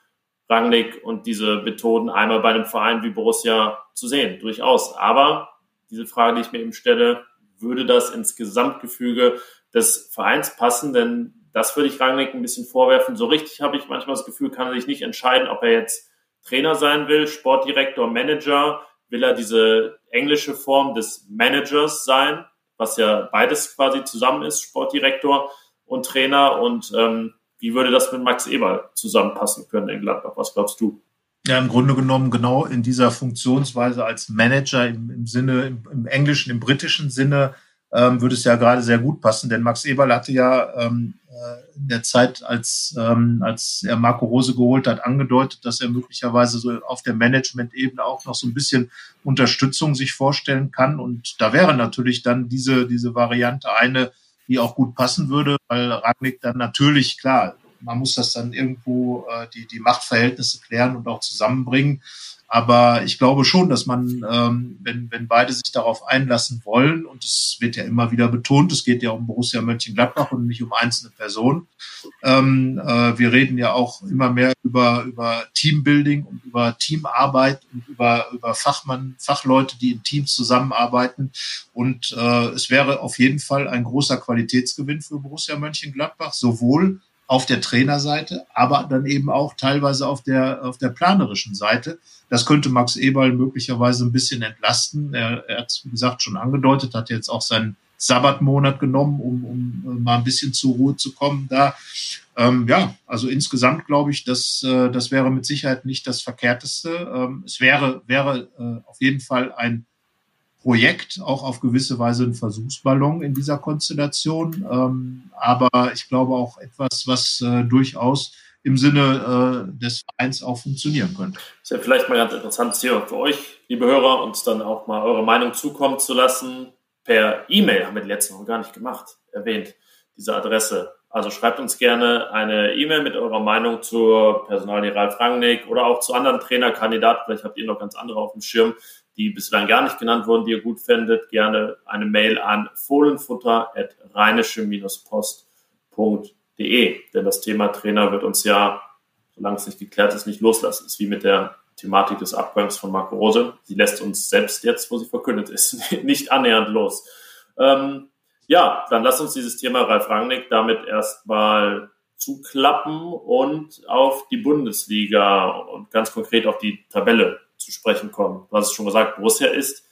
Rangnick und diese Methoden einmal bei einem Verein wie Borussia zu sehen, durchaus. Aber diese Frage, die ich mir eben stelle, würde das ins Gesamtgefüge des Vereins passen? Denn das würde ich Rangnick ein bisschen vorwerfen. So richtig habe ich manchmal das Gefühl, kann er sich nicht entscheiden, ob er jetzt Trainer sein will, Sportdirektor, Manager. Will er diese englische Form des Managers sein, was ja beides quasi zusammen ist, Sportdirektor und Trainer? Und ähm, wie würde das mit Max Eberl zusammenpassen können in Gladbach? Was glaubst du? Ja, im Grunde genommen genau in dieser Funktionsweise als Manager im, im Sinne, im, im, englischen, im britischen Sinne, ähm, würde es ja gerade sehr gut passen, denn Max Eberl hatte ja ähm, äh, in der Zeit, als, ähm, als er Marco Rose geholt hat, angedeutet, dass er möglicherweise so auf der Management-Ebene auch noch so ein bisschen Unterstützung sich vorstellen kann. Und da wäre natürlich dann diese, diese Variante eine, die auch gut passen würde, weil Ragnick dann natürlich, klar, man muss das dann irgendwo äh, die, die Machtverhältnisse klären und auch zusammenbringen. Aber ich glaube schon, dass man, ähm, wenn, wenn beide sich darauf einlassen wollen, und es wird ja immer wieder betont, es geht ja um Borussia Mönchengladbach und nicht um einzelne Personen. Ähm, äh, wir reden ja auch immer mehr über, über Teambuilding und über Teamarbeit und über, über Fachmann, Fachleute, die in Teams zusammenarbeiten. Und äh, es wäre auf jeden Fall ein großer Qualitätsgewinn für Borussia Mönchengladbach, sowohl auf der Trainerseite, aber dann eben auch teilweise auf der, auf der planerischen Seite. Das könnte Max Eberl möglicherweise ein bisschen entlasten. Er, er hat es, wie gesagt, schon angedeutet, hat jetzt auch seinen Sabbatmonat genommen, um, um mal ein bisschen zur Ruhe zu kommen da. Ähm, ja, also insgesamt glaube ich, dass äh, das wäre mit Sicherheit nicht das Verkehrteste. Ähm, es wäre, wäre äh, auf jeden Fall ein Projekt, auch auf gewisse Weise ein Versuchsballon in dieser Konstellation. Ähm, aber ich glaube auch etwas, was äh, durchaus im Sinne äh, des Vereins auch funktionieren könnte. Ist ja vielleicht mal ganz interessantes Thema für euch, liebe Hörer, uns dann auch mal eure Meinung zukommen zu lassen. Per E-Mail haben wir die letzte Woche gar nicht gemacht, erwähnt, diese Adresse. Also schreibt uns gerne eine E-Mail mit eurer Meinung zur Personalie Ralf Rangnick oder auch zu anderen Trainerkandidaten. Vielleicht habt ihr noch ganz andere auf dem Schirm die bislang gar nicht genannt wurden, die ihr gut findet, gerne eine Mail an fohlenfutter.rheinische-post.de. Denn das Thema Trainer wird uns ja, solange es nicht geklärt ist, nicht loslassen. Das ist wie mit der Thematik des Abgangs von Marco Rose. Sie lässt uns selbst jetzt, wo sie verkündet ist, nicht annähernd los. Ähm, ja, dann lasst uns dieses Thema Ralf Rangnick damit erstmal zuklappen und auf die Bundesliga und ganz konkret auf die Tabelle zu sprechen kommen. Du hast es schon gesagt, Borussia ist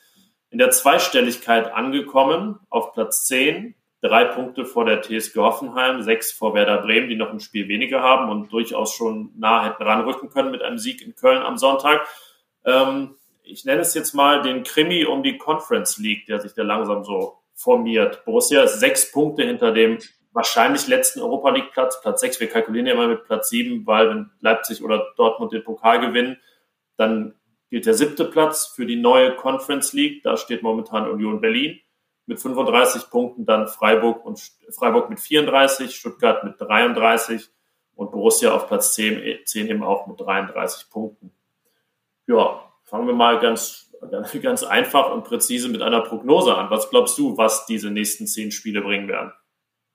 in der Zweistelligkeit angekommen, auf Platz 10, drei Punkte vor der TSG Hoffenheim, sechs vor Werder Bremen, die noch ein Spiel weniger haben und durchaus schon nah hätten ranrücken können mit einem Sieg in Köln am Sonntag. Ähm, ich nenne es jetzt mal den Krimi um die Conference League, der sich da langsam so formiert. Borussia ist sechs Punkte hinter dem wahrscheinlich letzten Europa League Platz, Platz sechs. Wir kalkulieren ja immer mit Platz sieben, weil wenn Leipzig oder Dortmund den Pokal gewinnen, dann gilt der siebte Platz für die neue Conference League. Da steht momentan Union Berlin mit 35 Punkten, dann Freiburg und Freiburg mit 34, Stuttgart mit 33 und Borussia auf Platz 10, 10 eben auch mit 33 Punkten. Ja, fangen wir mal ganz, ganz einfach und präzise mit einer Prognose an. Was glaubst du, was diese nächsten zehn Spiele bringen werden?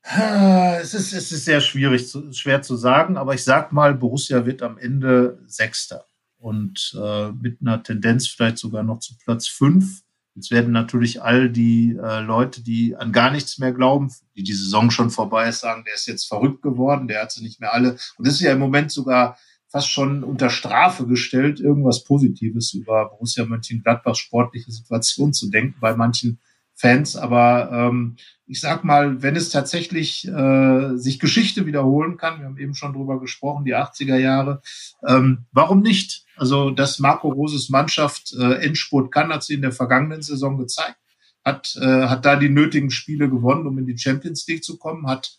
Es ist, es ist sehr schwierig, schwer zu sagen, aber ich sag mal, Borussia wird am Ende Sechster und äh, mit einer Tendenz vielleicht sogar noch zu Platz fünf. Jetzt werden natürlich all die äh, Leute, die an gar nichts mehr glauben, die die Saison schon vorbei ist, sagen, der ist jetzt verrückt geworden, der hat sie nicht mehr alle. Und das ist ja im Moment sogar fast schon unter Strafe gestellt, irgendwas Positives über Borussia Mönchengladbachs sportliche Situation zu denken bei manchen Fans. Aber ähm, ich sag mal, wenn es tatsächlich äh, sich Geschichte wiederholen kann, wir haben eben schon drüber gesprochen, die 80er Jahre, ähm, warum nicht? Also, dass Marco Roses Mannschaft äh, Endspurt kann, hat sie in der vergangenen Saison gezeigt, hat, äh, hat da die nötigen Spiele gewonnen, um in die Champions League zu kommen, hat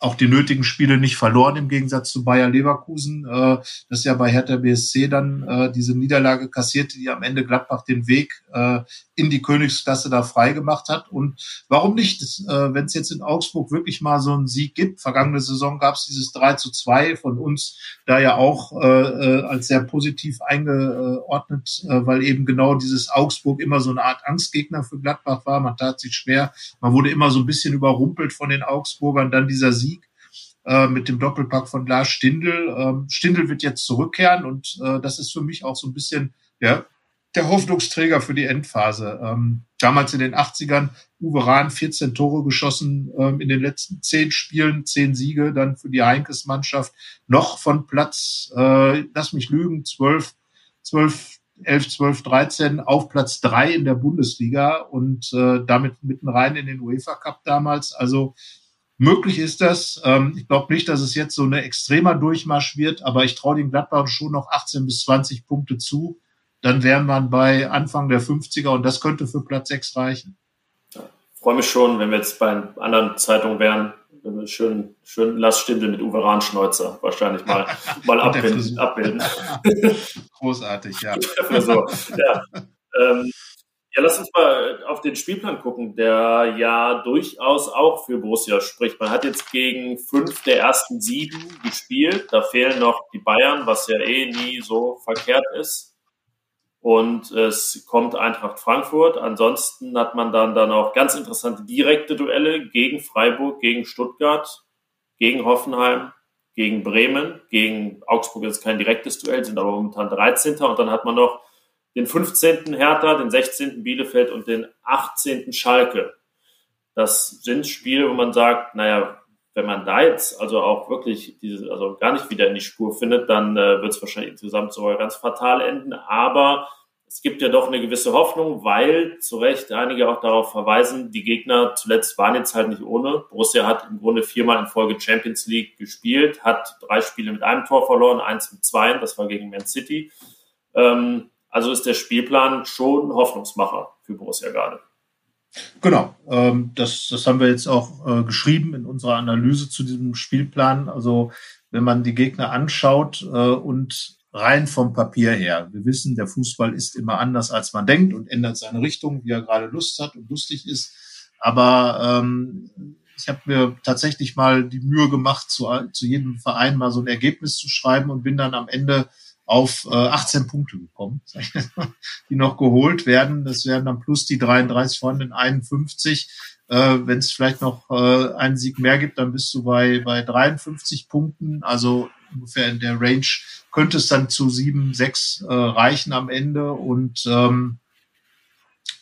auch die nötigen Spiele nicht verloren im Gegensatz zu Bayer Leverkusen, äh, das ja bei Hertha BSC dann äh, diese Niederlage kassierte, die am Ende Gladbach den Weg äh, in die Königsklasse da freigemacht hat. Und warum nicht, äh, wenn es jetzt in Augsburg wirklich mal so einen Sieg gibt? Vergangene Saison gab es dieses 3 zu 2 von uns, da ja auch äh, äh, als sehr positiv eingeordnet, äh, weil eben genau dieses Augsburg immer so eine Art Angstgegner für Gladbach war. Man tat sich schwer, man wurde immer so ein bisschen überrumpelt von den Augsburgern. Dann dieser Sieg äh, mit dem Doppelpack von Lars Stindl. Ähm, Stindl wird jetzt zurückkehren und äh, das ist für mich auch so ein bisschen ja, der Hoffnungsträger für die Endphase. Ähm, damals in den 80ern Uwe Rahn 14 Tore geschossen ähm, in den letzten zehn Spielen, zehn Siege dann für die Heinkes Mannschaft. Noch von Platz, äh, lass mich lügen, 12, 12, 11, 12, 13 auf Platz drei in der Bundesliga und äh, damit mitten rein in den UEFA Cup damals. Also Möglich ist das. Ähm, ich glaube nicht, dass es jetzt so eine extremer Durchmarsch wird, aber ich traue den Gladbach schon noch 18 bis 20 Punkte zu. Dann wären man bei Anfang der 50er und das könnte für Platz 6 reichen. Ja, freue mich schon, wenn wir jetzt bei anderen Zeitungen wären, wenn wir schön, schön Lars Stindl mit Uwe Rahnschneuzer wahrscheinlich mal, mal abbilden. abbilden. Großartig, ja. so, ja. Ähm, ja, lass uns mal auf den Spielplan gucken, der ja durchaus auch für Borussia spricht. Man hat jetzt gegen fünf der ersten sieben gespielt. Da fehlen noch die Bayern, was ja eh nie so verkehrt ist. Und es kommt Eintracht Frankfurt. Ansonsten hat man dann, dann auch ganz interessante direkte Duelle gegen Freiburg, gegen Stuttgart, gegen Hoffenheim, gegen Bremen, gegen Augsburg ist kein direktes Duell, sind aber momentan 13. Und dann hat man noch den 15. Hertha, den 16. Bielefeld und den 18. Schalke. Das sind Spiele, wo man sagt, naja, wenn man da jetzt also auch wirklich diese, also gar nicht wieder in die Spur findet, dann äh, wird es wahrscheinlich insgesamt sogar ganz fatal enden. Aber es gibt ja doch eine gewisse Hoffnung, weil zu Recht einige auch darauf verweisen, die Gegner zuletzt waren jetzt halt nicht ohne. Borussia hat im Grunde viermal in Folge Champions League gespielt, hat drei Spiele mit einem Tor verloren, eins mit zwei, das war gegen Man City. Ähm, also ist der Spielplan schon Hoffnungsmacher für Borussia gerade. Genau, ähm, das, das haben wir jetzt auch äh, geschrieben in unserer Analyse zu diesem Spielplan. Also wenn man die Gegner anschaut äh, und rein vom Papier her, wir wissen, der Fußball ist immer anders, als man denkt und ändert seine Richtung, wie er gerade Lust hat und lustig ist. Aber ähm, ich habe mir tatsächlich mal die Mühe gemacht, zu, zu jedem Verein mal so ein Ergebnis zu schreiben und bin dann am Ende auf äh, 18 Punkte gekommen, die noch geholt werden. Das wären dann plus die 33 von den 51. Äh, Wenn es vielleicht noch äh, einen Sieg mehr gibt, dann bist du bei, bei 53 Punkten. Also ungefähr in der Range könnte es dann zu 7, 6 äh, reichen am Ende. Und ähm,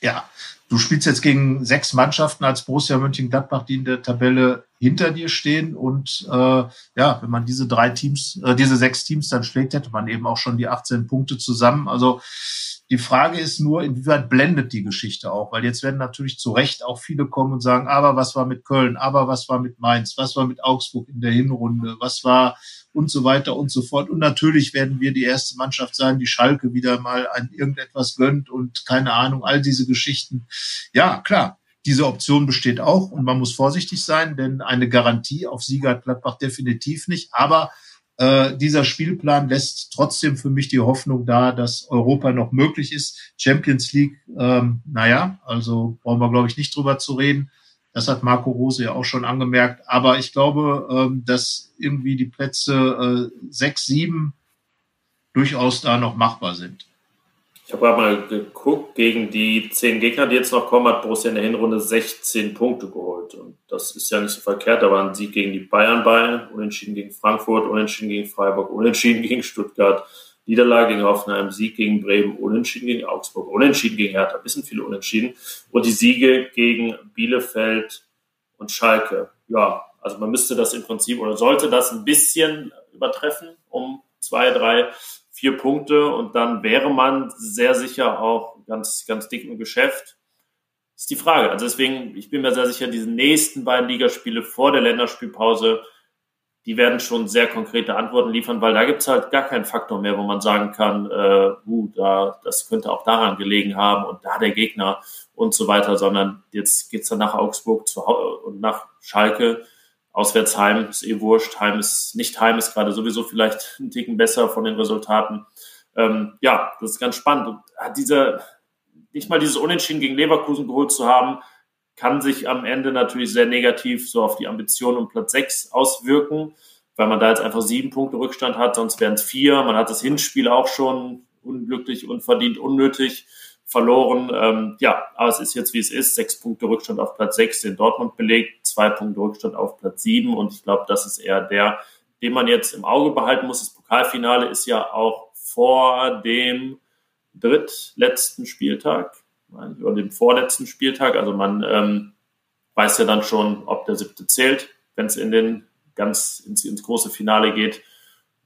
ja, du spielst jetzt gegen sechs Mannschaften als Borussia Mönchengladbach, die in der Tabelle hinter dir stehen. Und äh, ja, wenn man diese drei Teams, äh, diese sechs Teams dann schlägt, hätte man eben auch schon die 18 Punkte zusammen. Also die Frage ist nur, inwieweit blendet die Geschichte auch? Weil jetzt werden natürlich zu Recht auch viele kommen und sagen, aber was war mit Köln, aber was war mit Mainz, was war mit Augsburg in der Hinrunde, was war und so weiter und so fort. Und natürlich werden wir die erste Mannschaft sein, die Schalke wieder mal an irgendetwas gönnt und keine Ahnung, all diese Geschichten. Ja, klar, diese Option besteht auch und man muss vorsichtig sein, denn eine Garantie auf Sieger hat Gladbach definitiv nicht. Aber äh, dieser Spielplan lässt trotzdem für mich die Hoffnung da, dass Europa noch möglich ist. Champions League, ähm, naja, also brauchen wir, glaube ich, nicht drüber zu reden. Das hat Marco Rose ja auch schon angemerkt. Aber ich glaube, ähm, dass irgendwie die Plätze äh, sechs, sieben durchaus da noch machbar sind. Ich habe gerade mal geguckt, gegen die zehn Gegner, die jetzt noch kommen, hat Borussia in der Hinrunde 16 Punkte geholt. Und das ist ja nicht so verkehrt. Da waren Sieg gegen die Bayern bei, unentschieden gegen Frankfurt, unentschieden gegen Freiburg, unentschieden gegen Stuttgart, Niederlage gegen Hoffenheim, Sieg gegen Bremen, unentschieden gegen Augsburg, unentschieden gegen Hertha, ein bisschen viele Unentschieden. Und die Siege gegen Bielefeld und Schalke. Ja, also man müsste das im Prinzip oder sollte das ein bisschen übertreffen um zwei, drei vier Punkte und dann wäre man sehr sicher auch ganz, ganz dick im Geschäft. Das ist die Frage. Also deswegen, ich bin mir sehr sicher, diese nächsten beiden Ligaspiele vor der Länderspielpause, die werden schon sehr konkrete Antworten liefern, weil da gibt es halt gar keinen Faktor mehr, wo man sagen kann, äh, uh, da, das könnte auch daran gelegen haben und da der Gegner und so weiter, sondern jetzt geht's dann nach Augsburg zu, und nach Schalke Auswärtsheim ist eh wurscht. Heim ist nicht Heim, ist gerade sowieso vielleicht ein Ticken besser von den Resultaten. Ähm, ja, das ist ganz spannend. Und diese, nicht mal dieses Unentschieden gegen Leverkusen geholt zu haben, kann sich am Ende natürlich sehr negativ so auf die Ambition um Platz 6 auswirken, weil man da jetzt einfach sieben Punkte Rückstand hat, sonst wären es vier. Man hat das Hinspiel auch schon unglücklich, unverdient, unnötig verloren. Ähm, ja, aber es ist jetzt wie es ist. Sechs Punkte Rückstand auf Platz sechs in Dortmund belegt, zwei Punkte Rückstand auf Platz sieben und ich glaube, das ist eher der, den man jetzt im Auge behalten muss. Das Pokalfinale ist ja auch vor dem drittletzten Spieltag oder dem vorletzten Spieltag. Also man ähm, weiß ja dann schon, ob der siebte zählt, wenn es in den ganz ins, ins große Finale geht.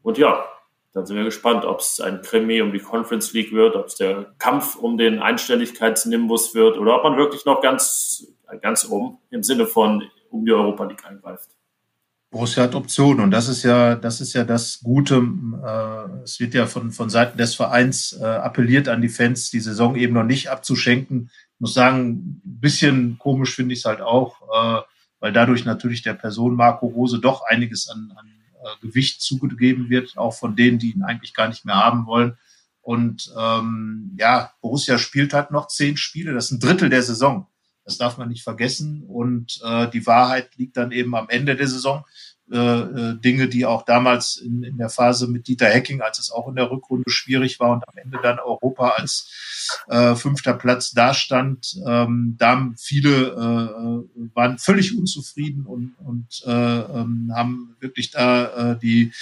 Und ja, dann sind wir gespannt, ob es ein Krimi um die Conference League wird, ob es der Kampf um den Einstelligkeitsnimbus wird oder ob man wirklich noch ganz, ganz oben im Sinne von um die Europa League eingreift. Borussia hat Optionen und das ist ja, das ist ja das Gute. Äh, es wird ja von, von Seiten des Vereins äh, appelliert an die Fans, die Saison eben noch nicht abzuschenken. Ich muss sagen, ein bisschen komisch finde ich es halt auch, äh, weil dadurch natürlich der Person Marco Rose doch einiges an, an äh, Gewicht zugegeben wird, auch von denen, die ihn eigentlich gar nicht mehr haben wollen. Und ähm, ja, Borussia spielt halt noch zehn Spiele, das ist ein Drittel der Saison. Das darf man nicht vergessen. Und äh, die Wahrheit liegt dann eben am Ende der Saison. Äh, äh, Dinge, die auch damals in, in der Phase mit Dieter Hecking, als es auch in der Rückrunde schwierig war und am Ende dann Europa als äh, fünfter Platz dastand. Ähm, da viele äh, waren völlig unzufrieden und, und äh, ähm, haben wirklich da äh, die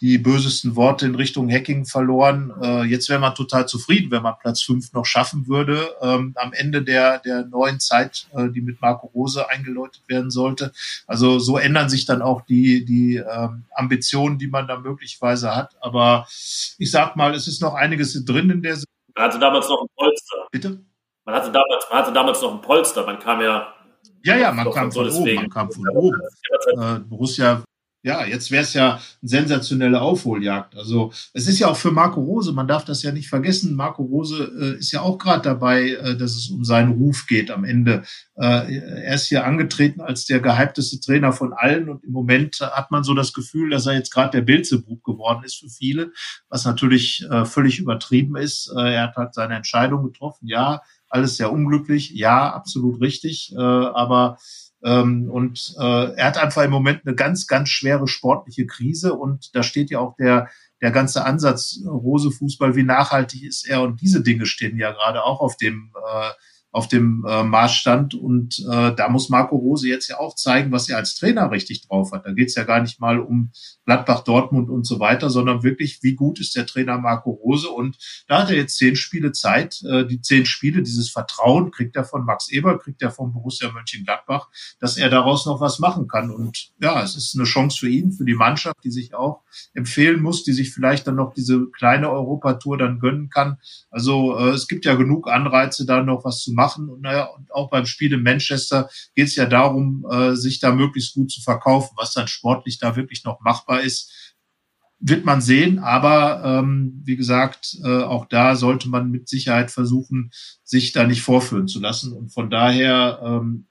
die bösesten Worte in Richtung Hacking verloren. Äh, jetzt wäre man total zufrieden, wenn man Platz fünf noch schaffen würde. Ähm, am Ende der, der neuen Zeit, äh, die mit Marco Rose eingeläutet werden sollte. Also so ändern sich dann auch die, die ähm, Ambitionen, die man da möglicherweise hat. Aber ich sag mal, es ist noch einiges drin in der Man hatte damals noch ein Polster. Bitte? Man hatte damals, man hatte damals noch ein Polster. Man kam ja ja, ja, man kam von oben, man kam von oben. Äh, Borussia ja, jetzt wäre es ja eine sensationelle Aufholjagd. Also es ist ja auch für Marco Rose, man darf das ja nicht vergessen. Marco Rose äh, ist ja auch gerade dabei, äh, dass es um seinen Ruf geht am Ende. Äh, er ist hier angetreten als der gehypteste Trainer von allen und im Moment hat man so das Gefühl, dass er jetzt gerade der Bilzebub geworden ist für viele, was natürlich äh, völlig übertrieben ist. Äh, er hat halt seine Entscheidung getroffen. Ja, alles sehr unglücklich. Ja, absolut richtig. Äh, aber ähm, und äh, er hat einfach im Moment eine ganz, ganz schwere sportliche Krise und da steht ja auch der, der ganze Ansatz Rose Fußball, wie nachhaltig ist er? Und diese Dinge stehen ja gerade auch auf dem äh, auf dem äh, Maßstand. Und äh, da muss Marco Rose jetzt ja auch zeigen, was er als Trainer richtig drauf hat. Da geht es ja gar nicht mal um Gladbach, Dortmund und so weiter, sondern wirklich, wie gut ist der Trainer Marco Rose. Und da hat er jetzt zehn Spiele Zeit. Äh, die zehn Spiele, dieses Vertrauen kriegt er von Max Eber, kriegt er von Borussia Mönchengladbach, dass er daraus noch was machen kann. Und ja, es ist eine Chance für ihn, für die Mannschaft, die sich auch empfehlen muss, die sich vielleicht dann noch diese kleine Europatour dann gönnen kann. Also äh, es gibt ja genug Anreize, da noch was zu machen machen. Und, naja, und auch beim Spiel in Manchester geht es ja darum, äh, sich da möglichst gut zu verkaufen. Was dann sportlich da wirklich noch machbar ist, wird man sehen. Aber ähm, wie gesagt, äh, auch da sollte man mit Sicherheit versuchen, sich da nicht vorführen zu lassen. Und von daher ähm,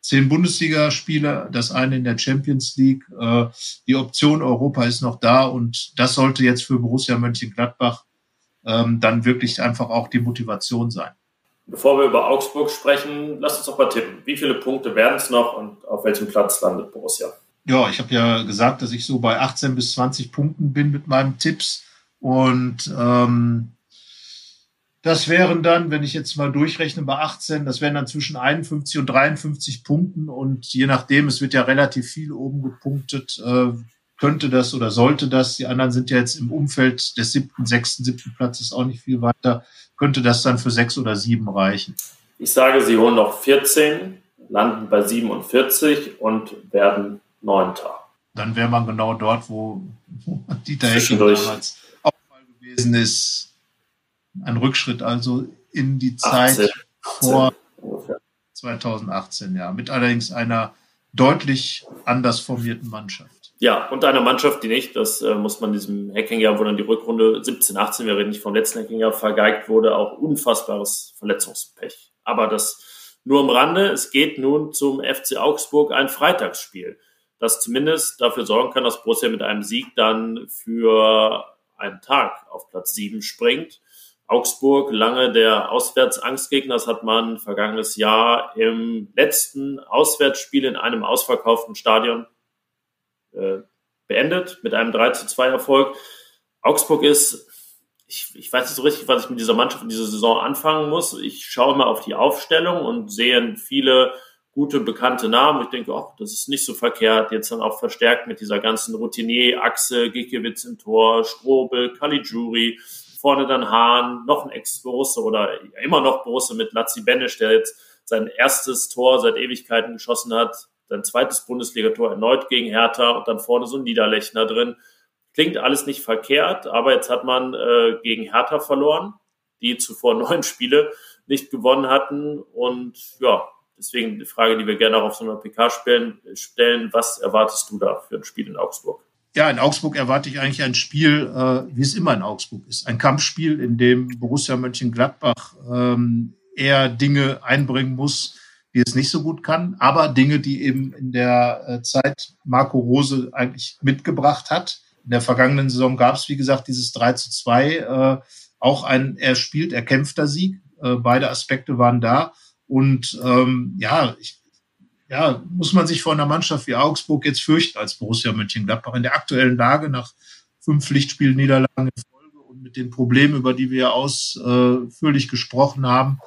zehn Bundesligaspiele, das eine in der Champions League. Äh, die Option Europa ist noch da und das sollte jetzt für Borussia Mönchengladbach ähm, dann wirklich einfach auch die Motivation sein. Bevor wir über Augsburg sprechen, lass uns doch mal tippen. Wie viele Punkte werden es noch und auf welchem Platz landet Borussia? Ja, ich habe ja gesagt, dass ich so bei 18 bis 20 Punkten bin mit meinen Tipps. Und ähm, das wären dann, wenn ich jetzt mal durchrechne bei 18, das wären dann zwischen 51 und 53 Punkten. Und je nachdem, es wird ja relativ viel oben gepunktet, äh, könnte das oder sollte das. Die anderen sind ja jetzt im Umfeld des siebten, sechsten, siebten Platzes auch nicht viel weiter könnte das dann für sechs oder sieben reichen? Ich sage, sie holen noch 14, landen bei 47 und werden Neunter. Dann wäre man genau dort, wo, Dieter Hecking damals auch mal gewesen ist. Ein Rückschritt also in die Zeit 18, vor 18 2018, ja. Mit allerdings einer deutlich anders formierten Mannschaft. Ja, und einer Mannschaft, die nicht, das äh, muss man diesem Hackingjahr, wo dann die Rückrunde 17, 18, wir reden nicht vom letzten Hackingjahr, vergeigt wurde, auch unfassbares Verletzungspech. Aber das nur am Rande. Es geht nun zum FC Augsburg ein Freitagsspiel, das zumindest dafür sorgen kann, dass Borussia mit einem Sieg dann für einen Tag auf Platz 7 springt. Augsburg, lange der Auswärtsangstgegner, das hat man vergangenes Jahr im letzten Auswärtsspiel in einem ausverkauften Stadion äh, beendet mit einem 3 zu 2 Erfolg. Augsburg ist, ich, ich weiß nicht so richtig, was ich mit dieser Mannschaft in dieser Saison anfangen muss. Ich schaue mal auf die Aufstellung und sehe viele gute, bekannte Namen. Ich denke, oh, das ist nicht so verkehrt. Jetzt dann auch verstärkt mit dieser ganzen Routinier-Achse, Gikiewicz im Tor, Strobel, Caligiuri, vorne dann Hahn, noch ein Ex-Borusse oder immer noch Borusse mit Lazzi Benisch, der jetzt sein erstes Tor seit Ewigkeiten geschossen hat sein zweites Bundesligator erneut gegen Hertha und dann vorne so ein Niederlechner drin. Klingt alles nicht verkehrt, aber jetzt hat man äh, gegen Hertha verloren, die zuvor neun Spiele nicht gewonnen hatten. Und ja, Deswegen die Frage, die wir gerne auch auf so einer PK stellen, stellen was erwartest du da für ein Spiel in Augsburg? Ja, in Augsburg erwarte ich eigentlich ein Spiel, äh, wie es immer in Augsburg ist. Ein Kampfspiel, in dem Borussia Mönchengladbach ähm, eher Dinge einbringen muss, die es nicht so gut kann, aber Dinge, die eben in der äh, Zeit Marco Rose eigentlich mitgebracht hat. In der vergangenen Saison gab es, wie gesagt, dieses 3 zu 2, äh, auch ein er spielt, er kämpfter Sieg. Äh, beide Aspekte waren da. Und ähm, ja, ich, ja, muss man sich vor einer Mannschaft wie Augsburg jetzt fürchten als Borussia Mönchengladbach in der aktuellen Lage nach fünf Pflichtspielniederlagen in Folge und mit den Problemen, über die wir ausführlich gesprochen haben,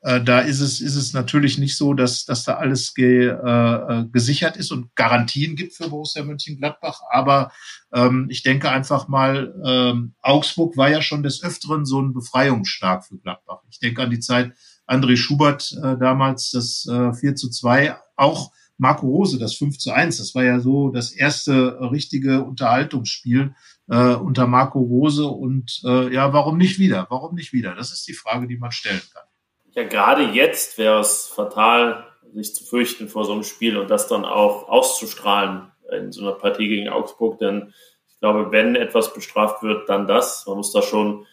äh, da ist es, ist es natürlich nicht so, dass, dass da alles ge, äh, gesichert ist und Garantien gibt für Borussia Mönchengladbach. Aber ähm, ich denke einfach mal, ähm, Augsburg war ja schon des Öfteren so ein Befreiungsschlag für Gladbach. Ich denke an die Zeit André Schubert äh, damals, das äh, 4 zu 2, auch Marco Rose, das 5 zu 1. Das war ja so das erste richtige Unterhaltungsspiel äh, unter Marco Rose. Und äh, ja, warum nicht wieder? Warum nicht wieder? Das ist die Frage, die man stellen kann ja, gerade jetzt wäre es fatal, sich zu fürchten vor so einem Spiel und das dann auch auszustrahlen in so einer Partie gegen Augsburg, denn ich glaube, wenn etwas bestraft wird, dann das. Man muss da schon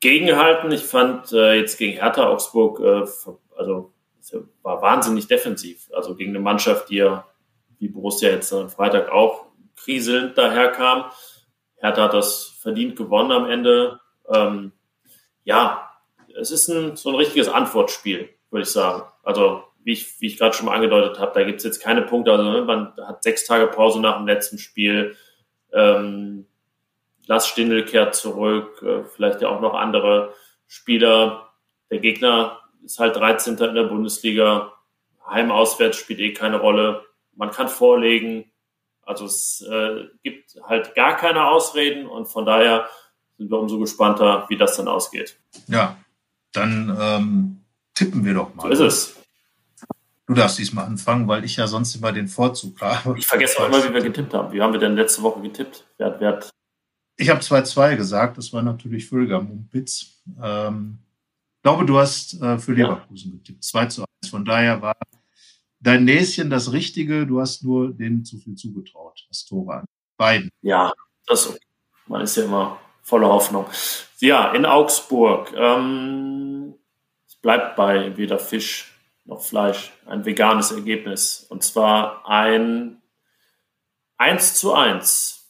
gegenhalten. Ich fand äh, jetzt gegen Hertha Augsburg, äh, also war wahnsinnig defensiv. Also gegen eine Mannschaft, die ja, wie Borussia jetzt am Freitag auch kriselnd daherkam. Hertha hat das verdient gewonnen am Ende. Ähm, ja, es ist ein, so ein richtiges Antwortspiel, würde ich sagen. Also wie ich, wie ich gerade schon mal angedeutet habe, da gibt es jetzt keine Punkte. Also ne, man hat sechs Tage Pause nach dem letzten Spiel. Ähm, Lars Stindl kehrt zurück, äh, vielleicht ja auch noch andere Spieler. Der Gegner ist halt 13. in der Bundesliga. Heim-Auswärts spielt eh keine Rolle. Man kann vorlegen. Also es äh, gibt halt gar keine Ausreden und von daher sind wir umso gespannter, wie das dann ausgeht. Ja, dann ähm, tippen wir doch mal. So ist es. Du darfst diesmal anfangen, weil ich ja sonst immer den Vorzug habe. Ich vergesse auch immer, wie wir getippt haben. Wie haben wir denn letzte Woche getippt? Wer hat, wer hat ich habe 2-2 gesagt. Das war natürlich Füllgam und Pitz. Ähm, ich glaube, du hast äh, für Leverkusen ja. getippt. 2 zu 1. Von daher war dein Näschen das Richtige. Du hast nur denen zu viel zugetraut, was Tore an. Beiden. Ja, das okay. Man ist ja immer voller Hoffnung. Ja, in Augsburg. Ähm, es bleibt bei weder Fisch noch Fleisch. Ein veganes Ergebnis. Und zwar ein 1 zu 1.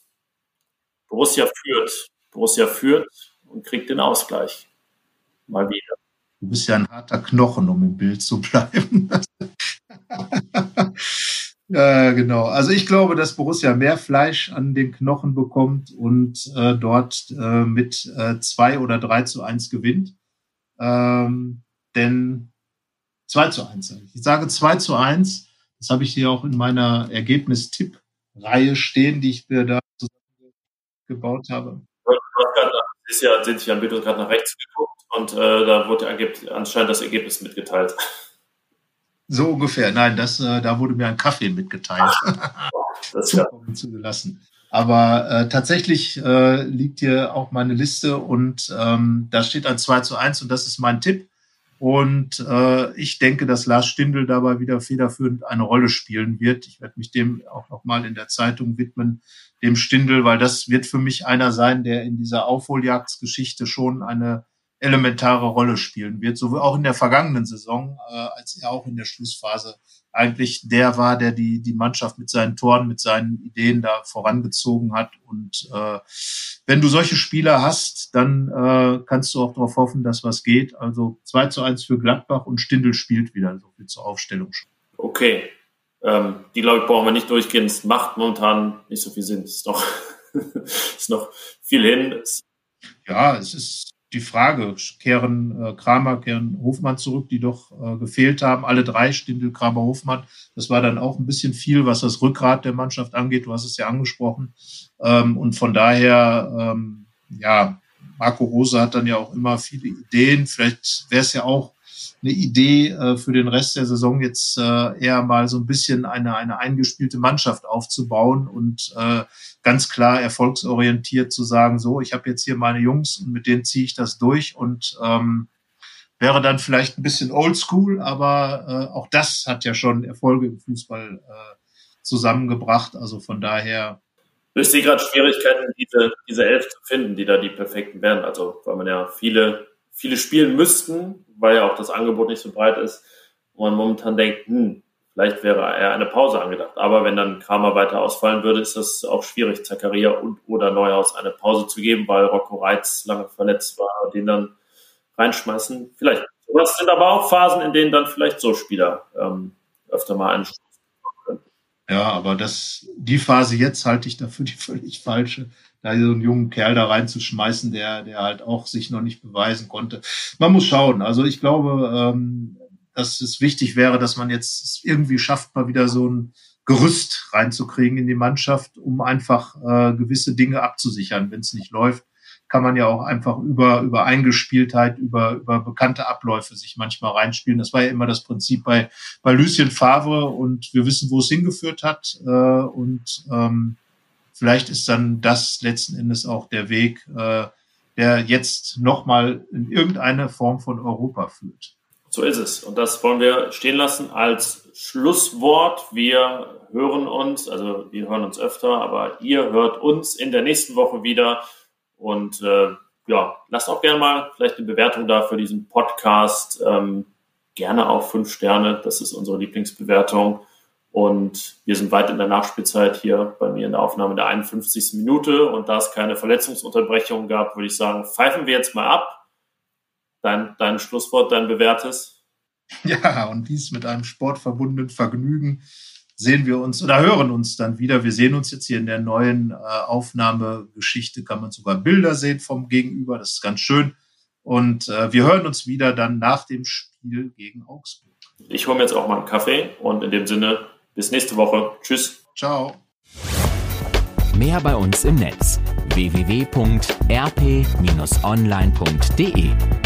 Borussia führt. Borussia führt und kriegt den Ausgleich. Mal wieder. Du bist ja ein harter Knochen, um im Bild zu bleiben. Ja, genau. Also ich glaube, dass Borussia mehr Fleisch an den Knochen bekommt und äh, dort äh, mit äh, zwei oder drei zu eins gewinnt. Ähm, denn zwei zu eins sage ich. Ich sage zwei zu eins. Das habe ich hier auch in meiner Ergebnistipp-Reihe stehen, die ich mir da gebaut habe. Ist ja, sind sich an Bitte gerade nach rechts geguckt und äh, da wurde anscheinend das Ergebnis mitgeteilt. So ungefähr. Nein, das, äh, da wurde mir ein Kaffee mitgeteilt. das ja. zugelassen. Aber äh, tatsächlich äh, liegt hier auch meine Liste und ähm, da steht ein 2 zu 1 und das ist mein Tipp. Und äh, ich denke, dass Lars Stindl dabei wieder federführend eine Rolle spielen wird. Ich werde mich dem auch nochmal in der Zeitung widmen, dem Stindl, weil das wird für mich einer sein, der in dieser Aufholjagdsgeschichte schon eine elementare Rolle spielen wird, so wie auch in der vergangenen Saison, äh, als er auch in der Schlussphase eigentlich der war, der die, die Mannschaft mit seinen Toren, mit seinen Ideen da vorangezogen hat. Und äh, wenn du solche Spieler hast, dann äh, kannst du auch darauf hoffen, dass was geht. Also 2 zu 1 für Gladbach und Stindel spielt wieder so viel zur Aufstellung. Okay. Ähm, die glaube ich brauchen wir nicht durchgehen. Es macht momentan nicht so viel Sinn. Es ist noch, ist noch viel hin. Ja, es ist die Frage, kehren äh, Kramer, kehren Hofmann zurück, die doch äh, gefehlt haben. Alle drei, Stindel, Kramer, Hofmann. Das war dann auch ein bisschen viel, was das Rückgrat der Mannschaft angeht. Du hast es ja angesprochen. Ähm, und von daher, ähm, ja, Marco Rose hat dann ja auch immer viele Ideen. Vielleicht wäre es ja auch eine Idee äh, für den Rest der Saison jetzt äh, eher mal so ein bisschen eine, eine eingespielte Mannschaft aufzubauen und äh, ganz klar erfolgsorientiert zu sagen, so, ich habe jetzt hier meine Jungs und mit denen ziehe ich das durch und ähm, wäre dann vielleicht ein bisschen oldschool, aber äh, auch das hat ja schon Erfolge im Fußball äh, zusammengebracht. Also von daher. Ich sehe gerade Schwierigkeiten, diese, diese Elf zu finden, die da die perfekten wären. Also weil man ja viele, viele spielen müssten, weil ja auch das Angebot nicht so breit ist. Und man momentan denkt, hm, vielleicht wäre eher eine Pause angedacht. Aber wenn dann Kramer weiter ausfallen würde, ist das auch schwierig, Zakaria und oder Neuhaus eine Pause zu geben, weil Rocco Reitz lange verletzt war, den dann reinschmeißen. Vielleicht. Was sind aber auch Phasen, in denen dann vielleicht so Spieler ähm, öfter mal einen. Ja, aber das, die Phase jetzt halte ich dafür die völlig falsche, da so einen jungen Kerl da reinzuschmeißen, der, der halt auch sich noch nicht beweisen konnte. Man muss schauen. Also ich glaube, ähm, dass es wichtig wäre, dass man jetzt irgendwie schafft, mal wieder so ein Gerüst reinzukriegen in die Mannschaft, um einfach äh, gewisse Dinge abzusichern, wenn es nicht läuft kann man ja auch einfach über, über Eingespieltheit, über, über bekannte Abläufe sich manchmal reinspielen. Das war ja immer das Prinzip bei, bei Lucien Favre und wir wissen, wo es hingeführt hat. Äh, und ähm, vielleicht ist dann das letzten Endes auch der Weg, äh, der jetzt nochmal in irgendeine Form von Europa führt. So ist es. Und das wollen wir stehen lassen als Schlusswort. Wir hören uns, also wir hören uns öfter, aber ihr hört uns in der nächsten Woche wieder. Und äh, ja, lasst auch gerne mal vielleicht eine Bewertung da für diesen Podcast. Ähm, gerne auch fünf Sterne. Das ist unsere Lieblingsbewertung. Und wir sind weit in der Nachspielzeit hier bei mir in der Aufnahme der 51. Minute. Und da es keine Verletzungsunterbrechung gab, würde ich sagen, pfeifen wir jetzt mal ab. Dein, dein Schlusswort, dein bewährtes. Ja, und dies mit einem sportverbundenen Vergnügen sehen wir uns oder hören uns dann wieder. Wir sehen uns jetzt hier in der neuen äh, Aufnahmegeschichte, kann man sogar Bilder sehen vom Gegenüber. Das ist ganz schön. Und äh, wir hören uns wieder dann nach dem Spiel gegen Augsburg. Ich hole mir jetzt auch mal einen Kaffee und in dem Sinne bis nächste Woche. Tschüss. Ciao. Mehr bei uns im Netz www.rp-online.de